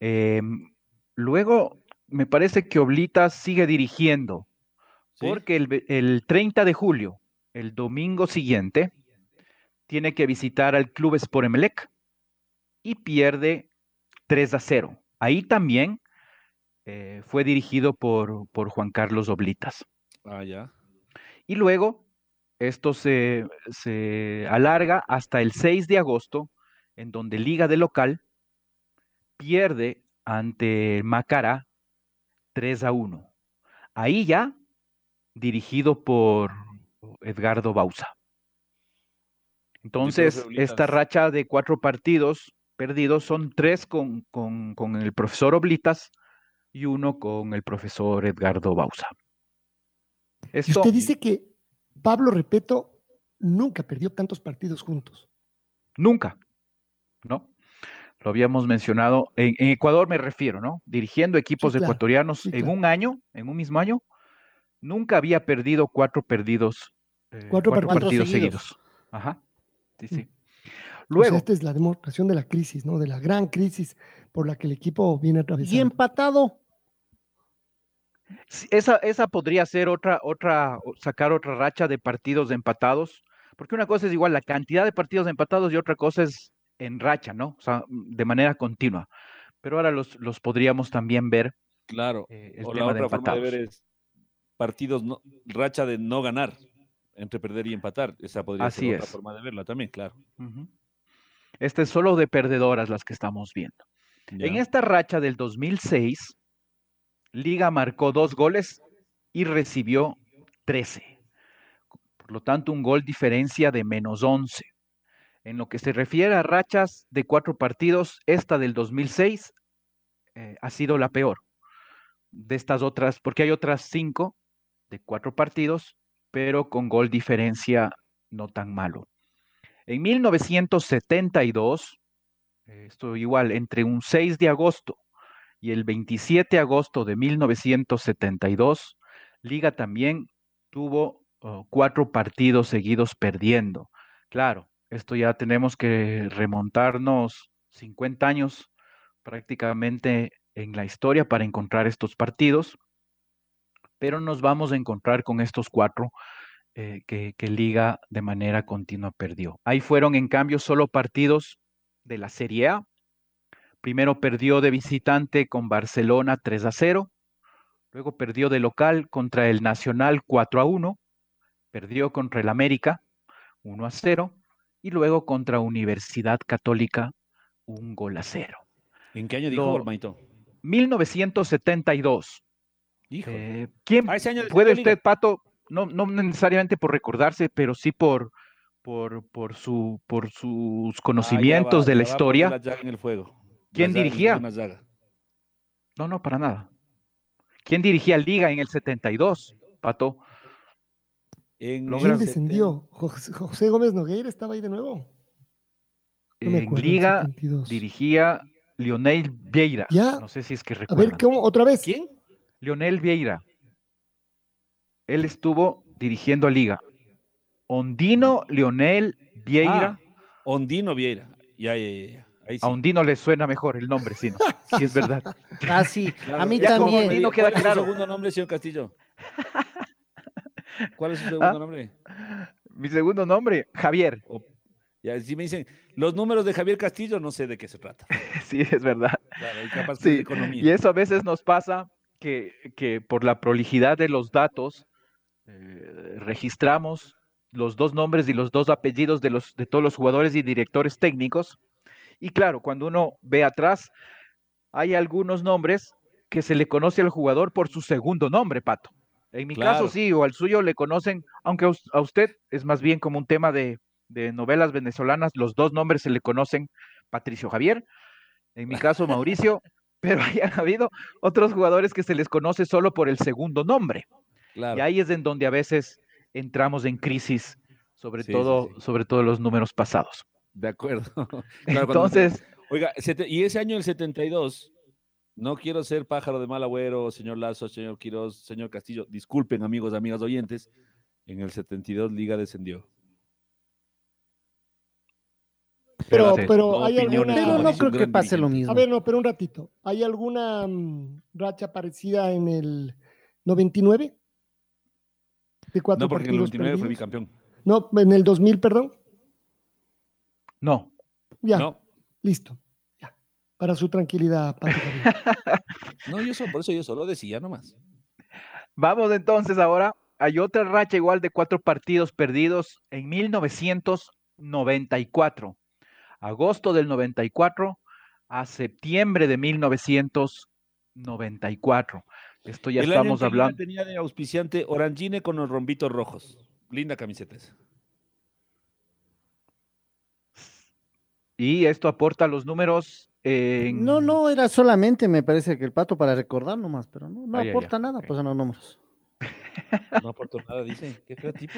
Em, luego, me parece que Oblitas sigue dirigiendo, ¿sí? porque el 30 de julio, el domingo siguiente, tiene que visitar al Club Sport Emelec y pierde 3 a 0. Ahí también eh, fue dirigido por, por Juan Carlos Oblitas. Ah, ya. Y luego, esto se, se alarga hasta el 6 de agosto, en donde Liga de Local pierde ante Macará 3 a 1. Ahí ya dirigido por Edgardo Bauza. Entonces, esta racha de cuatro partidos perdidos son tres con, con- con el profesor Oblitas y uno con el profesor Edgardo Bauza. Y Esto, usted dice que Pablo Repeto nunca perdió tantos partidos juntos. Nunca, ¿no? Lo habíamos mencionado, en, en Ecuador me refiero, ¿no? Dirigiendo equipos claro, ecuatorianos sí, en un año, en un mismo año, nunca había perdido cuatro perdidos, eh, Cuatro partidos. partidos seguidos. seguidos. Ajá, sí, sí. O sea, Luego, esta es la demostración de la crisis, ¿no? De la gran crisis por la que el equipo viene Y atravesando. empatado. Esa, esa podría ser otra, otra, sacar otra racha de partidos empatados, porque una cosa es igual la cantidad de partidos empatados y otra cosa es en racha, ¿no? O sea, mm, de manera continua. Pero ahora los, los podríamos también ver Claro. eh, el o la tema de otra forma de empatados. ver es partidos, no, racha de no ganar, entre perder y empatar. Esa podría Así ser otra es. forma de verla también, claro. Ujú. Este es solo de perdedoras las que estamos viendo. En esta racha del 2006, Liga marcó dos goles y recibió 13. Por lo tanto, un gol diferencia de menos 11. En lo que se refiere a rachas de cuatro partidos, esta del 2006 eh, ha sido la peor de estas otras, porque hay otras cinco de cuatro partidos, pero con gol diferencia no tan malo. En 1972, eh, esto igual, entre un 6 de agosto y el 27 de agosto de 1972, Liga también tuvo oh, cuatro partidos seguidos perdiendo. Claro, esto ya tenemos que remontarnos 50 años prácticamente en la historia para encontrar estos partidos, pero nos vamos a encontrar con estos cuatro eh, que, que Liga de manera continua perdió. Ahí fueron en cambio solo partidos de la Serie A. Primero perdió de visitante con Barcelona 3 a 0. Luego perdió de local contra el Nacional 4 a 1. Perdió contra el América 1 a 0. Y luego contra Universidad Católica un gol a 0. ¿En qué año dijo, Ormaito? 1972. Híjole. Eh, ¿Quién Ah, año puede usted, Pato, no, no necesariamente por recordarse, pero sí por, por, por, su, por sus Ah, conocimientos va- de la historia? la en el fuego. ¿Quién dirigía? No, no, para nada. ¿Quién dirigía Liga en el 72, Pato? En ¿Quién descendió? José, José Gómez Nogueira estaba ahí de nuevo. No en acuerdo, Liga 72. dirigía Lionel Vieira. Ya. No sé si es que A recuerdan. ver, ¿cómo? ¿Otra vez? ¿Quién? Lionel Vieira. Él estuvo dirigiendo a Liga. Ondino Lionel Vieira. Ah, Ondino Vieira. Ya, ya, ya, sí. A Ondino le suena mejor el nombre, sí, ¿no? Sí, es verdad. Ah, sí, Claro. a mí Ya también. Ondino ¿Cuál queda es su claro. segundo nombre, señor Castillo? ¿Cuál es su segundo ¿Ah? nombre? Mi segundo nombre, Javier. Ya, si me dicen los números de Javier Castillo, no sé de qué se trata. Sí, es verdad. Claro, y capaz de Sí, economía. y eso a veces nos pasa que, que por la prolijidad de los datos eh, registramos los dos nombres y los dos apellidos de, los, de todos los jugadores y directores técnicos. Y claro, cuando uno ve atrás, hay algunos nombres que se le conoce al jugador por su segundo nombre, Pato. En mi Claro. caso sí, o al suyo le conocen, aunque a us- a usted es más bien como un tema de, de novelas venezolanas, los dos nombres se le conocen Patricio Javier, en mi caso Mauricio, pero hayan habido otros jugadores que se les conoce solo por el segundo nombre. Claro. Y ahí es en donde a veces entramos en crisis, sobre Sí, sí, todo, sí. sobre todo los números pasados. De acuerdo. Claro, cuando- Entonces, Oiga, sete- y ese año, el 72, no quiero ser pájaro de mal agüero, señor Lazo, señor Quiroz, señor Castillo, disculpen, amigos, amigas oyentes, en el 72 Liga descendió. Pero, pero hay alguna... Pero no creo que pase lo mismo. A ver, no, pero un ratito. ¿Hay alguna mm, racha parecida en el 99? De cuatro No, porque en el partidos 99 fue perdidos? bicampeón. No, en el 2000, perdón. No. Ya, No, listo. Ya. Para su tranquilidad, no, yo solo, por eso yo solo decía nomás. Vamos entonces ahora. Hay otra racha igual de cuatro partidos perdidos en 1994. Agosto del 94 a septiembre de 1994. Esto ya el año estamos Liga hablando. tenía de auspiciante Orangine con los rombitos rojos. Linda camiseta esa. Y esto aporta los números en... No, no, era solamente, me parece que el pato para recordar nomás, pero no, no ya, ya, aporta nada, ok. pues en los números. No aportó nada, dice. Qué feo tipo.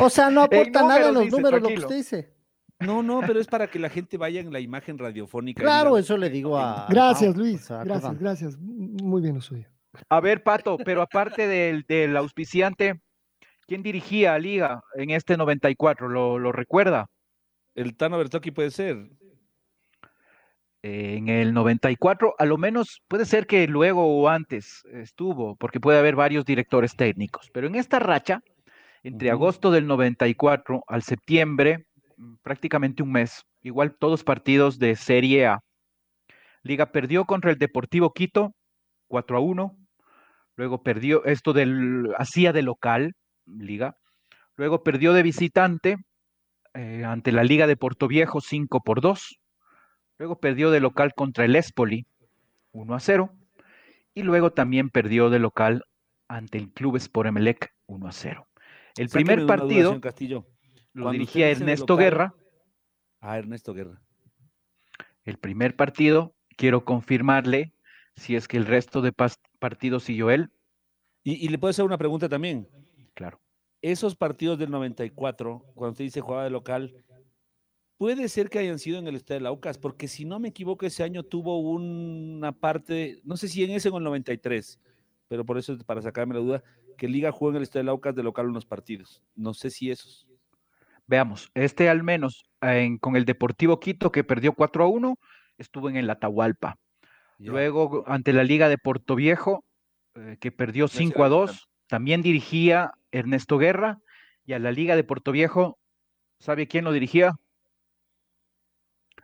O sea, no En aporta nada en los dice, números lo que usted dice. No, no, pero es para que la gente vaya en la imagen radiofónica. Claro, eso le digo a. Gracias, Luis. Gracias, gracias. Muy bien lo suyo. A ver, Pato, pero aparte del, del auspiciante, ¿quién dirigía a Liga en este 94? ¿Lo, lo recuerda? El Tano Bertocchi puede ser. En el 94, a lo menos puede ser que luego o antes estuvo, porque puede haber varios directores técnicos, pero en esta racha, entre agosto del 94 al septiembre, prácticamente un mes, igual todos partidos de Serie A. Liga perdió contra el Deportivo Quito 4 a 1, luego perdió esto del hacía de local, Liga, luego perdió de visitante eh, ante la Liga de Portoviejo 5 por 2. Luego perdió de local contra el Espoli 1 a 0. Y luego también perdió de local ante el Club Sport Emelec 1 a 0. El Sáqueme primer duda, partido Castillo. lo Cuando dirigía Ernesto local- Guerra. Ah, Ernesto Guerra. El primer partido, quiero confirmarle si es que el resto de partidos siguió él. Y, y le puedo hacer una pregunta también. Claro. Esos partidos del 94, cuando usted dice jugaba de local, puede ser que hayan sido en el Estadio de Laucas, porque si no me equivoco, ese año tuvo una parte, no sé si en ese o en el 93, pero por eso, para sacarme la duda, que Liga jugó en el Estadio de Laucas de local unos partidos. No sé si esos. Veamos, este al menos en- con el Deportivo Quito que perdió 4 a 1, estuvo en el Atahualpa. Luego ante la Liga de Portoviejo, eh, que perdió sí 5 a era 2, también dirigía Ernesto Guerra Y a la Liga de Puerto Viejo, ¿sabe quién lo dirigía?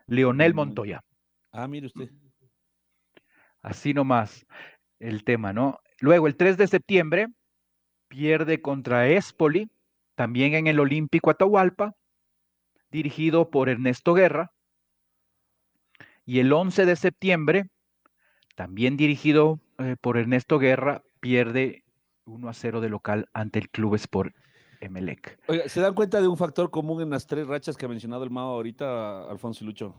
Leonel. Montoya. Ah, mire usted. Así nomás el tema, ¿no? Luego, el 3 de septiembre, pierde contra Espoli, también en el Olímpico Atahualpa, dirigido por Ernesto Guerra. Y el 11 de septiembre, también dirigido eh, por Ernesto Guerra, pierde 1 a 0 de local ante el Club Sport Emelec. Oiga, ¿se dan cuenta de un factor común en las tres rachas que ha mencionado el Mao ahorita, Alfonso y Lucho?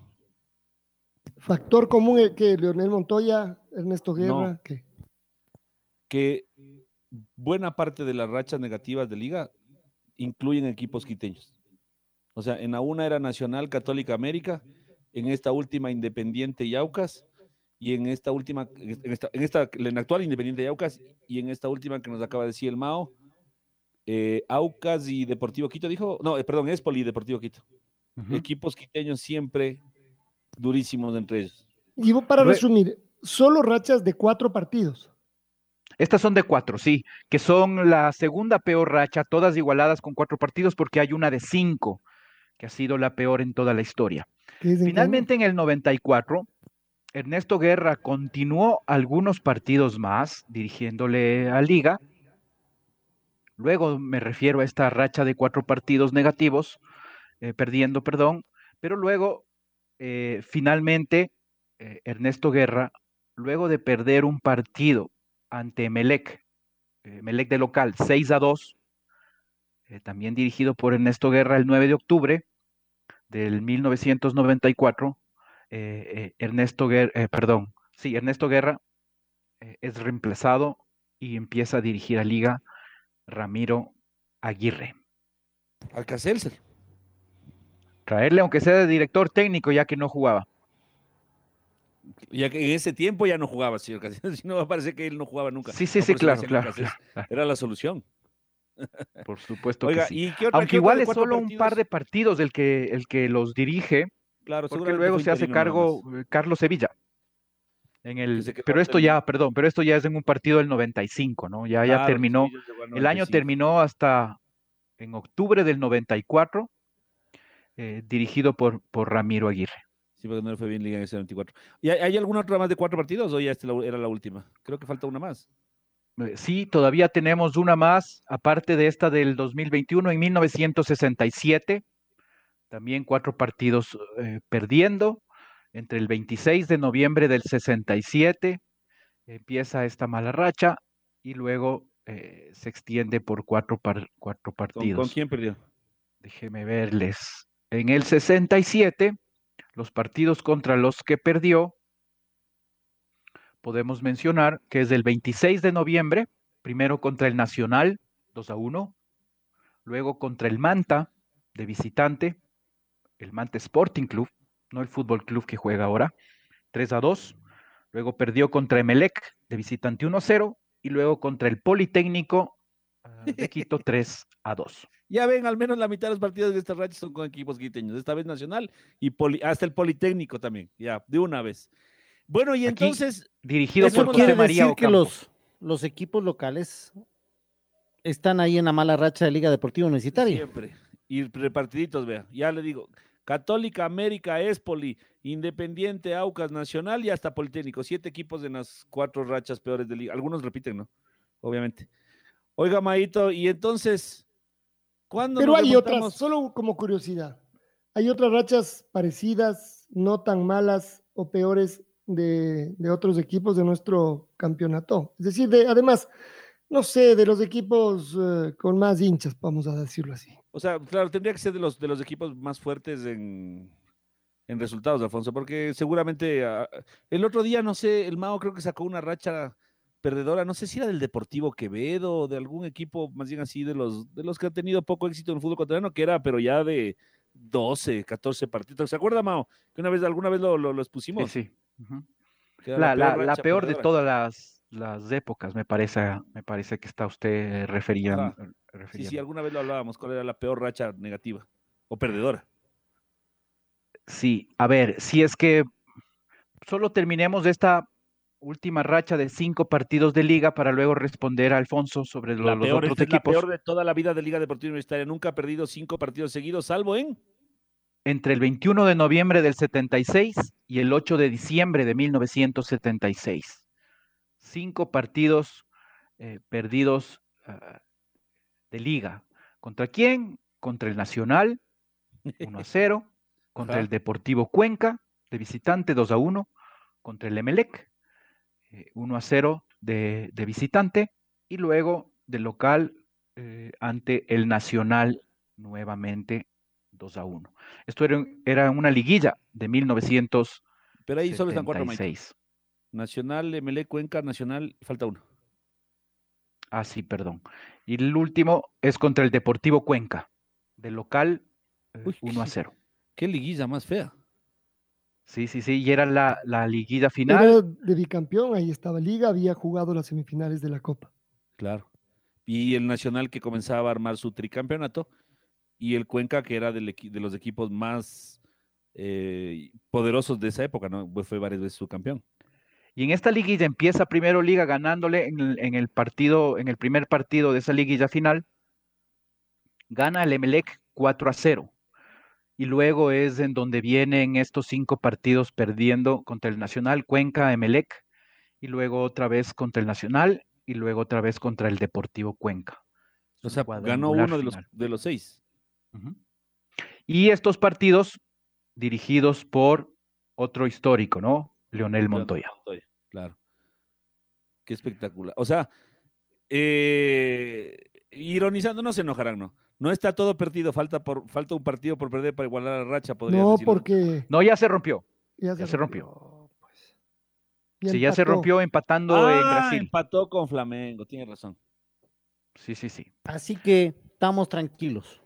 Factor común eh, que Leonel Montoya, Ernesto Guerra, No. que Que buena parte de las rachas negativas de liga incluyen equipos quiteños. O sea, en la una era Nacional Católica América, en esta última Independiente y Aucas, y en esta última, en esta, en esta, en la actual Independiente y Aucas, y en esta última que nos acaba de decir el Mao, eh, Aucas y Deportivo Quito, dijo, no, eh, perdón, Espoli y Deportivo Quito. Ujú. Equipos quiteños siempre durísimos entre ellos. Y para Re- resumir, solo rachas de cuatro partidos. Estas son de cuatro, sí, que son la segunda peor racha, todas igualadas con cuatro partidos, porque hay una de cinco, que ha sido la peor en toda la historia. Finalmente, en el 94, Ernesto Guerra continuó algunos partidos más dirigiéndole a Liga. Luego me refiero a esta racha de cuatro partidos negativos, eh, perdiendo, perdón, pero luego, eh, finalmente, eh, Ernesto Guerra, luego de perder un partido ante Melec, eh, Melec de local, 6 a 2, eh, también dirigido por Ernesto Guerra el 9 de octubre del 1994, eh, eh, Ernesto Guerra, perdón, sí, Ernesto Guerra eh, es reemplazado y empieza a dirigir a Liga Ramiro Aguirre. Alcacelser. Traerle, aunque sea de director técnico, ya que no jugaba. Ya que en ese tiempo ya no jugaba, señor Casillas. Si no, va a parecer que él no jugaba nunca. Sí, sí, No, sí, claro, claro, Alcacelser. claro, claro, Era la solución. Por supuesto Oiga, que sí. ¿y qué otra- Aunque qué igual es solo un par de partidos el que, el que los dirige, Claro, porque luego se hace cargo eh, Carlos Sevilla. En el, pero esto ya, perdón, pero esto ya es en un partido del 95, ¿no? Ya, ya terminó. El año 95. terminó hasta en octubre del 94, eh, dirigido por, por Ramiro Aguirre. Sí, porque no le fue bien Liga en ese 94. ¿Y hay, hay alguna otra más de cuatro partidos o ya esta la- era la última? Creo que falta una más. Eh, Sí, todavía tenemos una más, aparte de esta del 2021, en 1967, también cuatro partidos eh, perdiendo. Entre el 26 de noviembre del 67 empieza esta mala racha y luego eh, se extiende por cuatro, par- cuatro ¿Con, partidos. con quién perdió? Déjeme verles. En el 67, los partidos contra los que perdió, podemos mencionar que es del 26 de noviembre, primero contra el Nacional, 2 a 1, luego contra el Manta, de visitante, el Manta Sporting Club, no el Fútbol Club que juega ahora, 3 a 2, luego perdió contra Emelec, de visitante 1 a 0, y luego contra el Politécnico de Quito, 3 a 2. Ya ven, al menos la mitad de los partidos de estas rachas son con equipos quiteños. Esta vez Nacional y poli- hasta el Politécnico también. Ya, de una vez. Bueno, y Aquí, entonces, Dirigido por José María decir que los, los equipos locales están ahí en la mala racha de Liga Deportiva Universitaria. siempre. Y repartiditos, vea. Ya le digo. Católica, América, Espoli, Independiente, Aucas, Nacional y hasta Politécnico. Siete equipos en las cuatro rachas peores de liga. Algunos repiten, ¿no? Obviamente. Oiga, Maito, y entonces, ¿cuándo Pero nos hay otras, solo como curiosidad. Hay otras rachas parecidas, no tan malas o peores de, de otros equipos de nuestro campeonato. Es decir, de, además, no sé, de los equipos eh, con más hinchas, vamos a decirlo así. O sea, claro, tendría que ser de los, de los equipos más fuertes en, en resultados, Alfonso, porque seguramente ah, el otro día, no sé, el Mao creo que sacó una racha perdedora, no sé si era del Deportivo Quevedo o de algún equipo más bien así de los, de los que han tenido poco éxito en el fútbol ecuatoriano, que era, pero ya de 12, 14 partidos. ¿Se acuerda, Mao? Que una vez, alguna vez lo, lo, lo expusimos. Sí, sí. La, la- peor de todas las, las épocas, me parece, me parece que está usted Ajá. Sí, sí, alguna vez lo hablábamos, cuál era la peor racha negativa o perdedora. Sí, a ver, si es que solo terminemos esta última racha de cinco partidos de liga para luego responder a Alfonso sobre lo- los peor, otros es la equipos. peor de toda la vida de Liga Deportiva Universitaria. Nunca ha perdido cinco partidos seguidos, salvo en. Entre el 21 de noviembre del 76 y el 8 de diciembre de 1976. Cinco partidos eh, perdidos ah, de liga. ¿Contra quién? Contra el Nacional, 1 a 0. Contra Ajá. el Deportivo Cuenca, de visitante, 2 a 1. Contra el Emelec, eh, 1 a 0 de, de visitante. Y luego de local eh, ante el Nacional, nuevamente 2 a 1. Esto era, era una liguilla de 1976. Pero ahí solo están cuatro. Nacional, MLE, Cuenca, Nacional, falta uno. Ah, sí, perdón. Y el último es contra el Deportivo Cuenca, de local eh, Uy, 1 a qué- 0. Qué liguilla más fea. Sí, sí, sí, y era la, la liguilla Era final. de bicampeón, ahí estaba Liga, había jugado las semifinales de la Copa. Claro. Y el Nacional que comenzaba a armar su tricampeonato. Y el Cuenca, que era del de los equipos más eh, poderosos de esa época, ¿no? Fue varias veces su campeón. Y en esta liguilla empieza primero Liga ganándole en el, en el partido, en el primer partido de esa liguilla final. Gana el Emelec 4 a 0. Y luego es en donde vienen estos cinco partidos perdiendo contra el Nacional, Cuenca, Emelec, y luego otra vez contra el Nacional, y luego otra vez contra el Deportivo Cuenca. O sea, ganó uno de los, de los seis. Y estos partidos dirigidos por otro histórico, ¿no? Leonel Leonel Montoya. Montoya, Claro. Qué espectacular. O sea, eh, ironizando, no se enojarán, ¿no? No está todo perdido, falta, por, falta un partido por perder para igualar la racha, podría No, porque No, ya se rompió. ya ya se, se rompió. pues. Ya Sí, ya se rompió empatando en Ah, Brasil. empató con Flamengo, tiene razón. Sí, sí, sí. Así que estamos tranquilos.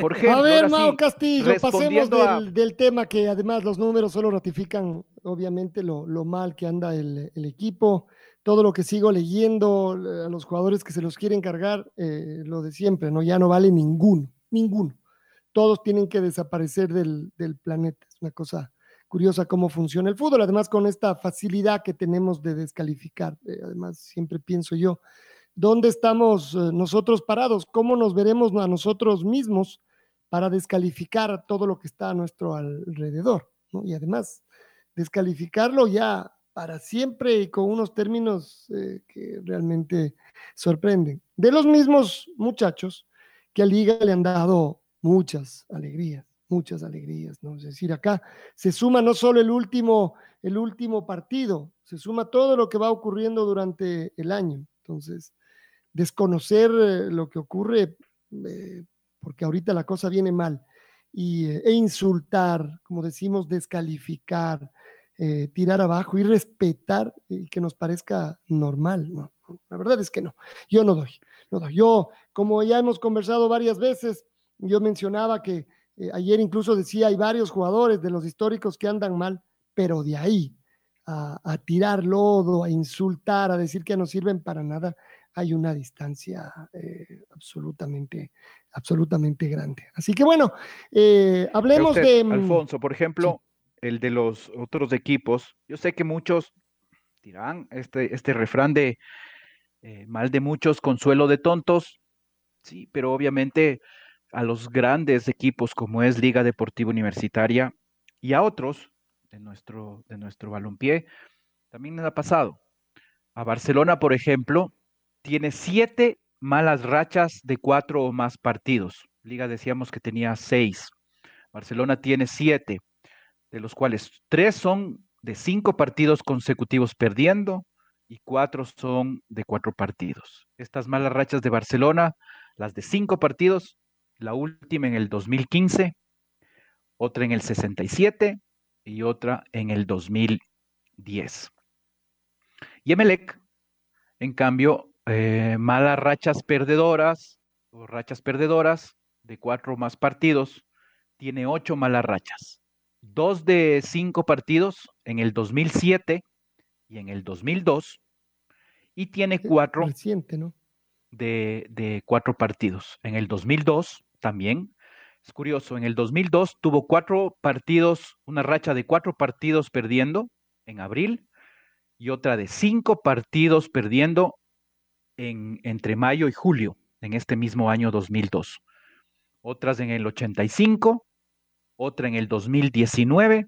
Por A ver, Mao sí, Castillo, pasemos respondiendo a- del, del tema que además los números solo ratifican, obviamente, lo, lo mal que anda el, el equipo. Todo lo que sigo leyendo, eh, a los jugadores que se los quieren cargar, eh, lo de siempre, ¿no? Ya no vale ninguno, ninguno. Todos tienen que desaparecer del, del planeta. Es una cosa curiosa cómo funciona el fútbol. Además, con esta facilidad que tenemos de descalificar. eh, además, siempre pienso yo, ¿dónde estamos eh, nosotros parados? ¿Cómo nos veremos a nosotros mismos para descalificar todo lo que está a nuestro alrededor? Y además, descalificarlo ya para siempre y con unos términos eh, que realmente sorprenden. De los mismos muchachos que a Liga le han dado muchas alegrías, muchas alegrías, ¿no? Es decir, acá se suma no solo el último, el último partido, se suma todo lo que va ocurriendo durante el año. Entonces, desconocer eh, lo que ocurre, eh, porque ahorita la cosa viene mal, y, eh, e insultar, como decimos, descalificar, tirar abajo y respetar y que nos parezca normal, ¿no? La verdad es que no, yo no doy, no doy. Yo, como ya hemos conversado varias veces, yo mencionaba que ayer incluso decía, hay varios jugadores de los históricos que andan mal, pero de ahí a tirar lodo, a insultar, a decir que no sirven para nada, hay una distancia eh, absolutamente, absolutamente grande. Así que bueno, eh, hablemos usted, de... mm, Alfonso, por ejemplo, el de los otros equipos. Yo sé que muchos dirán este, este refrán de eh, mal de muchos, consuelo de tontos. Sí, pero obviamente a los grandes equipos como es Liga Deportiva Universitaria y a otros de nuestro, de nuestro balompié, también les ha pasado. A Barcelona, por ejemplo, tiene siete malas rachas de cuatro o más partidos. Liga decíamos que tenía seis. Barcelona tiene siete, de los cuales tres son de cinco partidos consecutivos perdiendo y cuatro son de cuatro partidos. Estas malas rachas de Barcelona, las de cinco partidos, la última en el 2015, otra en el 67 y otra en el 2010. Y Emelec, en cambio, eh, malas rachas perdedoras o rachas perdedoras de cuatro más partidos, tiene ocho malas rachas. Dos de cinco partidos en el 2007 y en el 2002, y tiene cuatro reciente, ¿no? de, de cuatro partidos. En el 2002 también, es curioso, en el 2002 tuvo cuatro partidos, una racha de cuatro partidos perdiendo en abril, y otra de cinco partidos perdiendo en, entre mayo y julio en este mismo año 2002. Otras en el 85, otra en el 2019,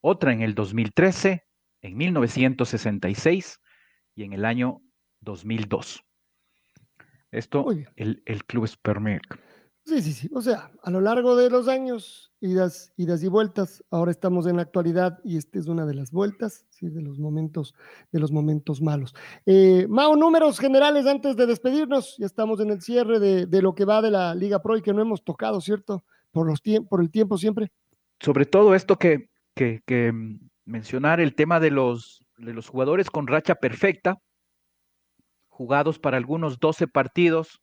otra en el 2013, en 1966 y en el año 2002. Esto, el, el, club Spermerc. Sí, sí, sí. O sea, a lo largo de los años, idas, idas y vueltas, ahora estamos en la actualidad y esta es una de las vueltas, sí, de los momentos, de los momentos malos. Eh, Mao, números generales antes de despedirnos. Ya estamos en el cierre de, de, lo que va de la Liga Pro y que no hemos tocado, ¿cierto? Por, los por el tiempo siempre. Sobre todo esto que, que, que mencionar, el tema de los, de los jugadores con racha perfecta, jugados para algunos 12 partidos,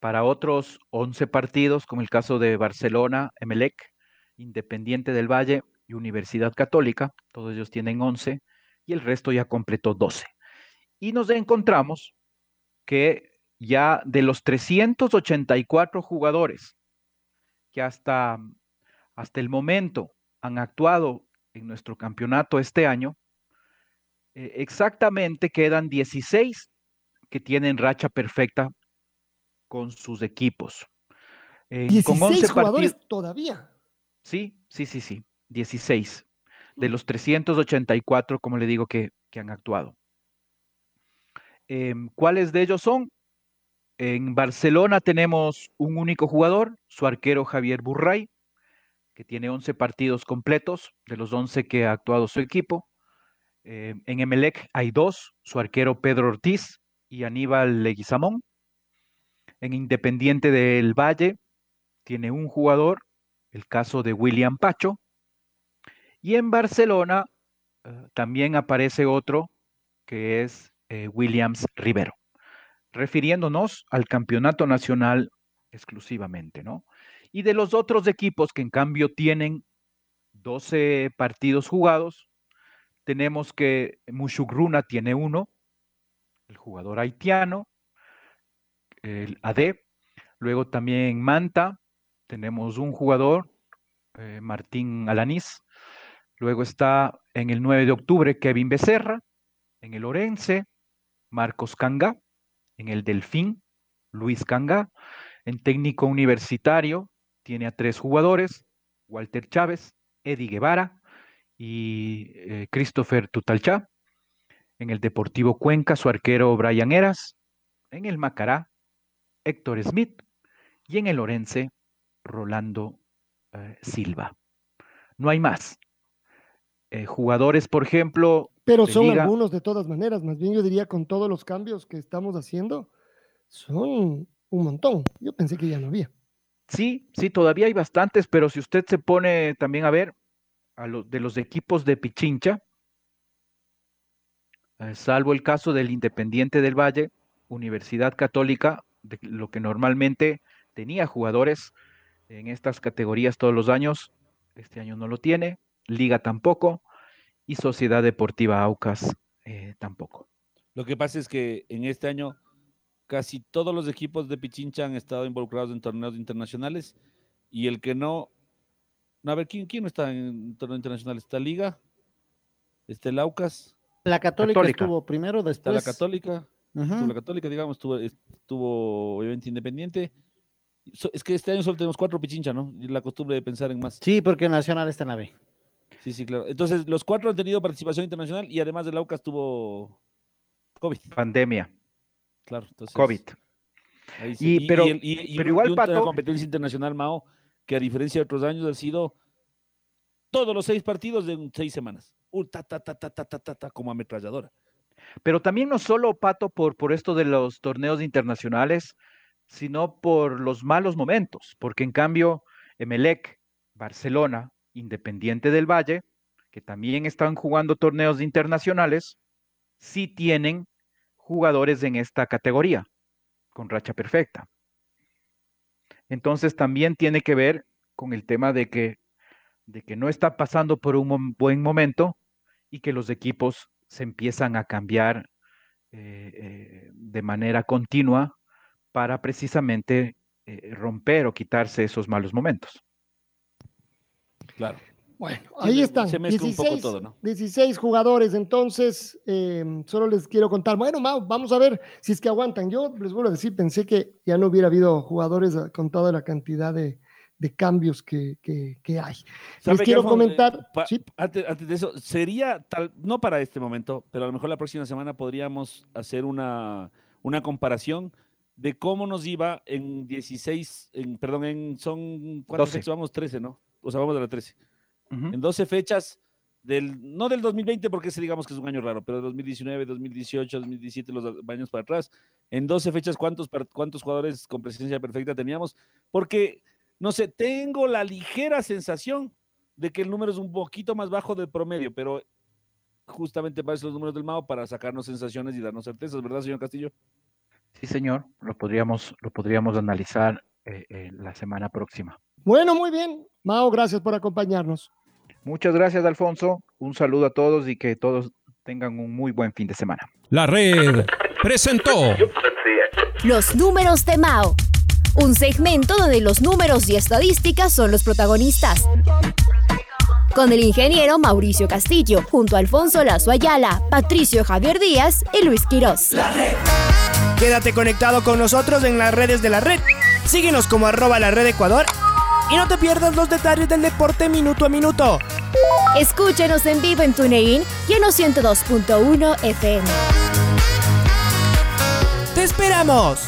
para otros 11 partidos, como el caso de Barcelona, Emelec, Independiente del Valle y Universidad Católica, todos ellos tienen 11 y el resto ya completó 12. Y nos encontramos que ya de los 384 jugadores que hasta, hasta el momento han actuado en nuestro campeonato este año, eh, exactamente quedan 16 que tienen racha perfecta con sus equipos. Eh, 16 con 11 jugadores todavía. Sí, sí, sí, sí. 16 de los 384, como le digo, que, que han actuado. Eh, ¿Cuáles de ellos son? En Barcelona tenemos un único jugador, su arquero Javier Burray, que tiene 11 partidos completos de los 11 que ha actuado su equipo. Eh, en Emelec hay dos, su arquero Pedro Ortiz y Aníbal Leguizamón. En Independiente del Valle tiene un jugador, el caso de William Pacho. Y en Barcelona eh, también aparece otro que es eh, Williams Rivero, refiriéndonos al campeonato nacional exclusivamente, ¿no? Y de los otros equipos que en cambio tienen 12 partidos jugados, tenemos que Mushugruna tiene uno, el jugador haitiano, el AD. Luego también Manta tenemos un jugador, eh, Martín Alanís. Luego está en el 9 de octubre Kevin Becerra. En el Orense, Marcos Canga. En el Delfín, Luis Canga. En técnico universitario, tiene a tres jugadores, Walter Chávez, Eddie Guevara y eh, Christopher Tutalchá. En el Deportivo Cuenca, su arquero Brian Eras. En el Macará, Héctor Smith. Y en el Orense, Rolando eh, Silva. No hay más. Eh, jugadores, por ejemplo. Pero son algunos de todas maneras, más bien yo diría con todos los cambios que estamos haciendo, son un montón. Yo pensé que ya no había. Sí, sí, todavía hay bastantes, pero si usted se pone también a ver a los de los equipos de Pichincha, eh, salvo el caso del Independiente del Valle, Universidad Católica, de lo que normalmente tenía jugadores en estas categorías todos los años, este año no lo tiene, Liga tampoco, y Sociedad Deportiva Aucas eh, tampoco. Lo que pasa es que en este año casi todos los equipos de Pichincha han estado involucrados en torneos internacionales y el que no, a ver, ¿quién, quién está en torneo internacional? ¿Está Liga? ¿Está el Aucas? La Católica, estuvo primero, después. Está la Católica, la Católica, digamos, estuvo, estuvo obviamente independiente. Es que este año solo tenemos cuatro Pichincha, ¿no? Y la costumbre de pensar en más. Sí, porque Nacional está en la B. Sí, sí, claro. Entonces, los cuatro han tenido participación internacional y además del Aucas tuvo COVID. Pandemia. Claro, entonces. COVID. y, pero, igual, para Pato. competencia internacional, Mao, que a diferencia de otros años ha sido todos los seis partidos de seis semanas. Uh, ta, ta, ta, ta, ta, ta, ta, como ametralladora. Pero también no solo, Pato, por, por esto de los torneos internacionales, sino por los malos momentos, porque en cambio, Emelec, Barcelona, Independiente del Valle, que también están jugando torneos internacionales, sí tienen jugadores en esta categoría, con racha perfecta. Entonces también tiene que ver con el tema de que, de que no está pasando por un buen momento y que los equipos se empiezan a cambiar eh, eh, de manera continua para precisamente eh, romper o quitarse esos malos momentos. Claro. Bueno, ahí están. Se mezcla 16, un poco todo, ¿no? 16 jugadores, entonces eh, solo les quiero contar. Bueno, vamos a ver si es que aguantan. Yo les vuelvo a decir, pensé que ya no hubiera habido jugadores con toda la cantidad de, de cambios que, que- que hay. ¿Sabe Les qué, quiero Alfon- comentar. eh, pa- sí, antes, antes de eso, sería tal, no para este momento, pero a lo mejor la próxima semana podríamos hacer una, una comparación de cómo nos iba en 16, en, perdón, en son, ¿cuántas 12. fechas vamos? 13, ¿no? O sea, vamos a la 13. Ujú. En 12 fechas, del, no del 2020, porque ese digamos que es un año raro, pero de 2019, 2018, 2017, los años para atrás, en 12 fechas, ¿cuántos, cuántos jugadores con presencia perfecta teníamos? Porque, no sé, tengo la ligera sensación de que el número es un poquito más bajo del promedio, pero justamente para eso los números del MAO, para sacarnos sensaciones y darnos certezas, ¿verdad, señor Castillo? Sí, señor, lo podríamos, lo podríamos analizar eh, eh, la semana próxima. Bueno, muy bien. Mao, gracias por acompañarnos. Muchas gracias, Alfonso. Un saludo a todos y que todos tengan un muy buen fin de semana. La red presentó Los números de Mao. Un segmento donde los números y estadísticas son los protagonistas. Con el ingeniero Mauricio Castillo, junto a Alfonso Lazo Ayala, Patricio Javier Díaz y Luis Quirós. Quédate conectado con nosotros en las redes de la red. Síguenos como arroba la red Ecuador y no te pierdas los detalles del deporte minuto a minuto. Escúchanos en vivo en TuneIn y en los 102.1 FM. ¡Te esperamos!